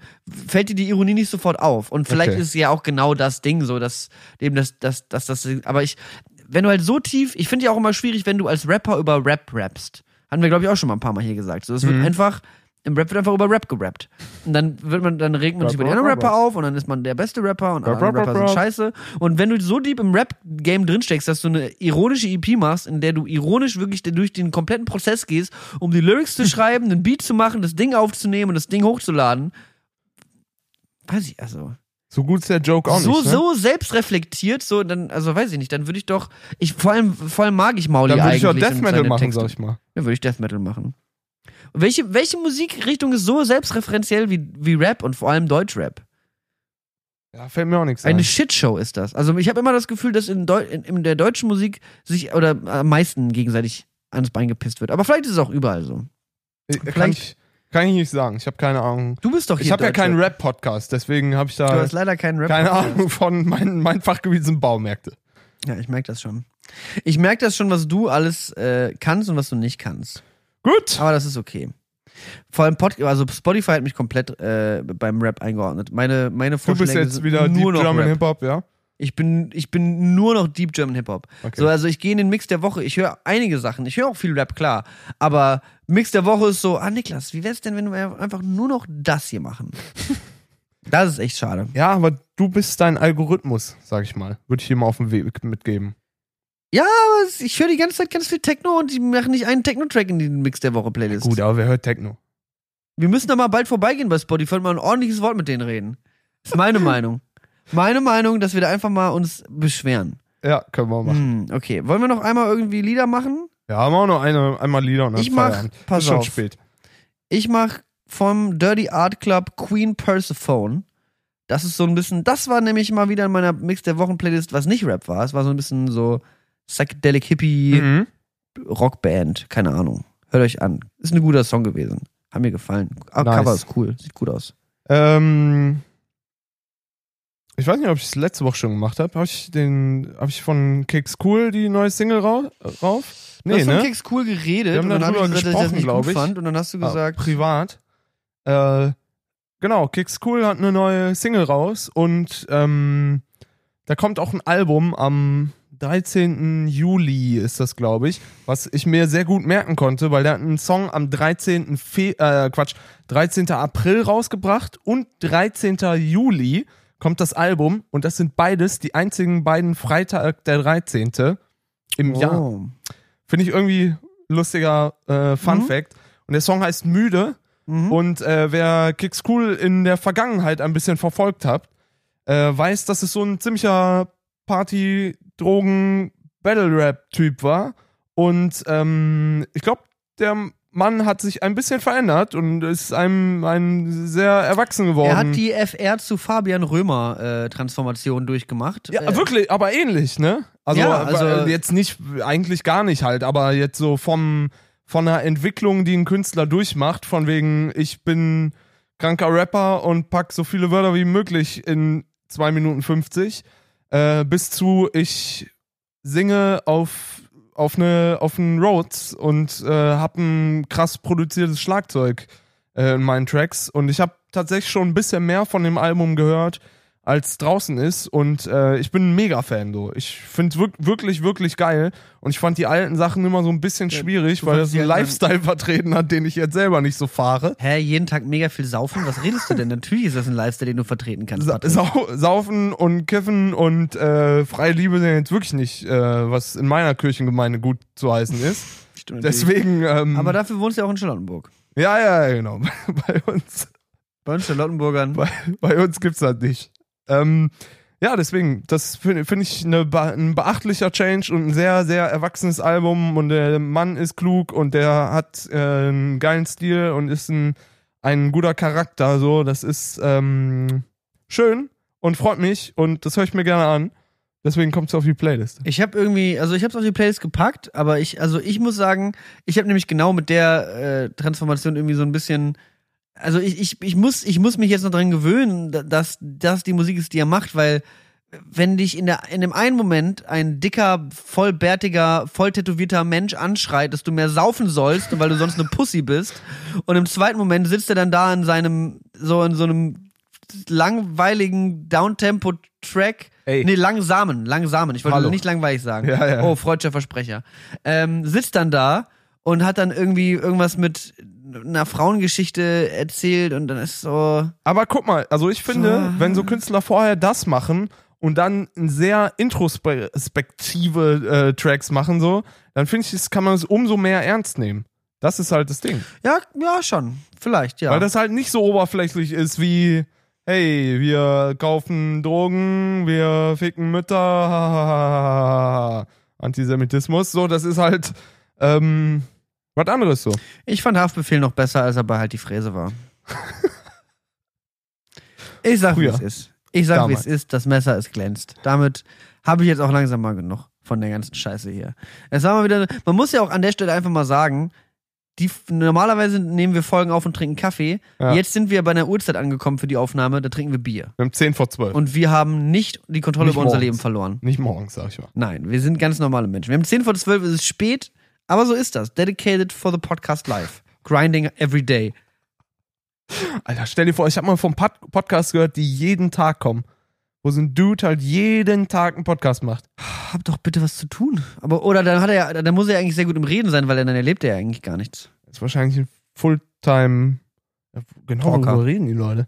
fällt dir die Ironie nicht sofort auf. Und vielleicht Okay. ist es ja auch genau das Ding, so, dass eben das, das, das, das, aber ich, wenn du halt so tief, ich finde ja auch immer schwierig, wenn du als Rapper über Rap rappst. Hatten wir, glaube ich, auch schon mal ein paar Mal hier gesagt. So, es wird Mhm. einfach, im Rap wird einfach über Rap gerappt. Und dann wird man, dann regt man sich über die anderen rap, Rapper rap. auf und dann ist man der beste Rapper und alle anderen Rapper rap, sind scheiße. Und wenn du so deep im Rap-Game drinsteckst, dass du eine ironische EP machst, in der du ironisch wirklich durch den kompletten Prozess gehst, um die Lyrics zu schreiben, einen Beat zu machen, das Ding aufzunehmen und das Ding hochzuladen, weiß ich, also. So gut ist der Joke auch so, nicht. Ne? so selbstreflektiert, so, dann, also weiß ich nicht, dann würde ich doch, ich, vor allem, vor allem mag ich Mauli Dann würde eigentlich. ich auch Death Metal machen, Texte. sag ich mal. Dann würde ich Death Metal machen. Welche, welche Musikrichtung ist so selbstreferenziell wie, wie Rap und vor allem Deutschrap? Ja, fällt mir auch nichts ein. Eine Shitshow ist das. Also ich habe immer das Gefühl, dass in, Deu in, in der deutschen Musik sich oder am meisten gegenseitig ans Bein gepisst wird. Aber vielleicht ist es auch überall so. Ich- Kann vielleicht- ich, kann ich nicht sagen. Ich habe keine Ahnung. Du bist doch hier Ich habe ja keinen Rap-Podcast, deswegen habe ich Du da hast leider keinen Rap. keine Ahnung von. Mein, mein Fachgebiet sind Baumärkte. Ja, ich merke das schon. Ich merke das schon, was du alles äh, kannst und was du nicht kannst. Gut. Aber das ist okay. Vor allem Pod also Spotify hat mich komplett äh, beim Rap eingeordnet. Meine, meine Du Vorschläge bist jetzt wieder nur Deep noch German Rap. Hip-Hop, ja? Ich bin, ich bin nur noch Deep German Hip-Hop. Okay. So, also ich gehe in den Mix der Woche. Ich höre einige Sachen. Ich höre auch viel Rap, klar. Aber Mix der Woche ist so, ah Niklas, wie wär's denn, wenn wir einfach nur noch das hier machen? das ist echt schade. Ja, aber du bist dein Algorithmus, sag ich mal. Würde ich dir mal auf den Weg mitgeben. Ja, aber ich höre die ganze Zeit ganz viel Techno und die machen nicht einen Techno-Track in die Mix der Woche Playlist. Gut, aber wer hört Techno? Wir müssen da mal bald vorbeigehen bei Spotify und mal ein ordentliches Wort mit denen reden. Das ist meine Meinung. Meine Meinung, dass wir da einfach mal uns beschweren. Ja, können wir machen. Hm, okay, wollen wir noch einmal irgendwie Lieder machen? Ja, haben wir auch noch eine, einmal Lieder und dann Ich mach- Feierabend. pass Ist schon auf. spät. Ich mach vom Dirty Art Club Queen Persephone. Das ist so ein bisschen, das war nämlich mal wieder in meiner Mix der Wochen Playlist, was nicht Rap war. Es war so ein bisschen so Psychedelic Hippie Mhm. Rockband, keine Ahnung. Hört euch an. Ist ein guter Song gewesen. Hat mir gefallen. Ah, Nice. Cover ist cool, sieht gut aus. Ähm, ich weiß nicht, ob ich es letzte Woche schon gemacht habe. Habe ich den, habe ich von Kicks Cool die neue Single rau rauf? du Nee, hast von ne? Kicks cool geredet Wir haben und dann habe ich darüber gesagt, dass ich das gesprochen, nicht glaub gut ich. fand und dann hast du Ah, gesagt, privat. Äh, genau, Kicks Cool hat eine neue Single raus und ähm, da kommt auch ein Album am 13. Juli ist das, glaube ich, was ich mir sehr gut merken konnte, weil der hat einen Song am 13. Fe äh, Quatsch, 13. April rausgebracht und 13. Juli kommt das Album und das sind beides die einzigen beiden Freitag der 13. im Jahr. oh. Finde ich irgendwie lustiger äh, Fun Mhm. Fact. Und der Song heißt Müde. Mhm. Und äh, wer Kicks Cool in der Vergangenheit ein bisschen verfolgt hat, äh, weiß, dass es so ein ziemlicher Party, Drogen, Battle-Rap-Typ war. Und ähm, ich glaube, der Mann hat sich ein bisschen verändert und ist einem ein sehr erwachsen geworden. Er hat die FR zu Fabian Römer äh, Transformation durchgemacht. Ja, äh, wirklich, aber ähnlich, ne? Also, Ja, also- jetzt nicht, eigentlich gar nicht halt, aber jetzt so vom, von einer Entwicklung, die ein Künstler durchmacht, von wegen, ich bin kranker Rapper und pack so viele Wörter wie möglich in 2 Minuten 50, äh, bis zu, ich singe auf, auf eine, auf einen Rhodes und äh, hab ein krass produziertes Schlagzeug äh, in meinen Tracks. Und ich habe tatsächlich schon ein bisschen mehr von dem Album gehört, als draußen ist und äh, ich bin ein Mega-Fan so. Ich finde wirk wirklich, wirklich geil und ich fand die alten Sachen immer so ein bisschen Ja, schwierig, weil das einen Lifestyle vertreten hat, den ich jetzt selber nicht so fahre. Hä, jeden Tag mega viel saufen? Was redest du denn? Natürlich ist das ein Lifestyle, den du vertreten kannst. Sa sau saufen und kiffen und äh, freie Liebe sind jetzt wirklich nicht, äh, was in meiner Kirchengemeinde gut zu heißen ist. Stimmt. Deswegen, ähm, Aber dafür wohnst du ja auch in Charlottenburg. ja, ja, genau. Bei uns, Bei uns Charlottenburgern. bei, bei uns gibt's das nicht. Ähm, ja, deswegen, das finde find ich eine, ein beachtlicher Change und ein sehr, sehr erwachsenes Album und der Mann ist klug und der hat äh, einen geilen Stil und ist ein, ein guter Charakter, so, das ist ähm, schön und freut mich und das höre ich mir gerne an. Deswegen kommt es auf die Playlist. Ich habe irgendwie, also ich habe es auf die Playlist gepackt, aber ich, also ich muss sagen, ich habe nämlich genau mit der äh, Transformation irgendwie so ein bisschen, also ich, ich, ich muss, ich muss mich jetzt noch dran gewöhnen, da- dass das die Musik ist, die er macht, weil wenn dich in der in dem einen Moment ein dicker, vollbärtiger, voll tätowierter Mensch anschreit, dass du mehr saufen sollst, weil du sonst eine Pussy bist, und im zweiten Moment sitzt er dann da in seinem so in so einem langweiligen Downtempo-Track. Ey. Nee, langsamen, langsamen. Ich wollte Hallo. nicht langweilig sagen. Ja, ja. Oh, freudscher Versprecher. Ähm, sitzt dann da und hat dann irgendwie irgendwas mit einer Frauengeschichte erzählt und dann ist so. Aber guck mal, also ich finde, So. wenn so Künstler vorher das machen und dann sehr introspektive äh, Tracks machen, so, dann finde ich, das kann man es umso mehr ernst nehmen. Das ist halt das Ding. Ja, ja, schon. Vielleicht, ja. Weil das halt nicht so oberflächlich ist wie, hey, wir kaufen Drogen, wir ficken Mütter, Antisemitismus, so, das ist halt ähm, was anderes so. ich fand Haftbefehl noch besser, als er bei halt die Fräse war. ich sag, wie es ist. Ich sag, wie es ist. Das Messer, es glänzt. Damit habe ich jetzt auch langsam mal genug von der ganzen Scheiße hier. Es war mal wieder, man muss ja auch an der Stelle einfach mal sagen, die, normalerweise nehmen wir Folgen auf und trinken Kaffee. Ja. Jetzt sind wir bei einer Uhrzeit angekommen für die Aufnahme, da trinken wir Bier. Wir haben 10 vor 12. Und wir haben nicht die Kontrolle Nicht über unser morgens. Leben verloren. nicht morgens, sag ich mal. Nein, wir sind ganz normale Menschen. Wir haben 10 vor 12, es ist spät, aber so ist das. Dedicated for the podcast life. Grinding every day. Alter, stell dir vor, ich habe mal vom Pod Podcast gehört, die jeden Tag kommen. Wo so ein Dude halt jeden Tag einen Podcast macht. Hab doch bitte was zu tun. Aber, oder dann hat er ja, dann muss er ja eigentlich sehr gut im Reden sein, weil dann erlebt er ja eigentlich gar nichts. Das ist wahrscheinlich ein Fulltime. Genau, Talker. worüber reden die Leute?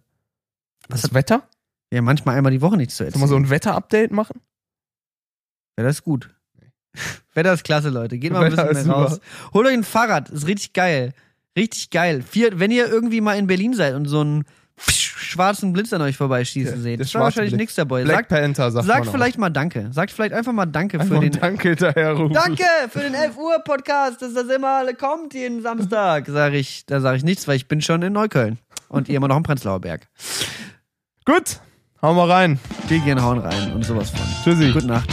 Was das Wetter? Ja, manchmal einmal die Woche nichts zu Sollen wir erzählen. so ein Wetter-Update machen? Ja, das ist gut. Wetter ist klasse, Leute. Geht mal ein Wetter bisschen mehr super. raus. Holt euch ein Fahrrad. Ist richtig geil. Richtig geil. Vier, wenn ihr irgendwie mal in Berlin seid und so einen schwarzen Blitz an euch vorbeischießen Der- seht, der ist da schwarze wahrscheinlich nichts dabei. Black Sagt, Panther sagt sagt vielleicht mal Danke. Sagt vielleicht einfach mal Danke auch. für Einfach den. Danke rufen. Danke für den 11 Uhr Podcast, dass das immer alle kommt jeden Samstag. Sag ich, da sage ich nichts, weil ich bin schon in Neukölln und ihr immer noch im Prenzlauer Berg. Gut, hauen wir rein. Wir gehen hauen rein und sowas von. Tschüssi. Gute Nacht.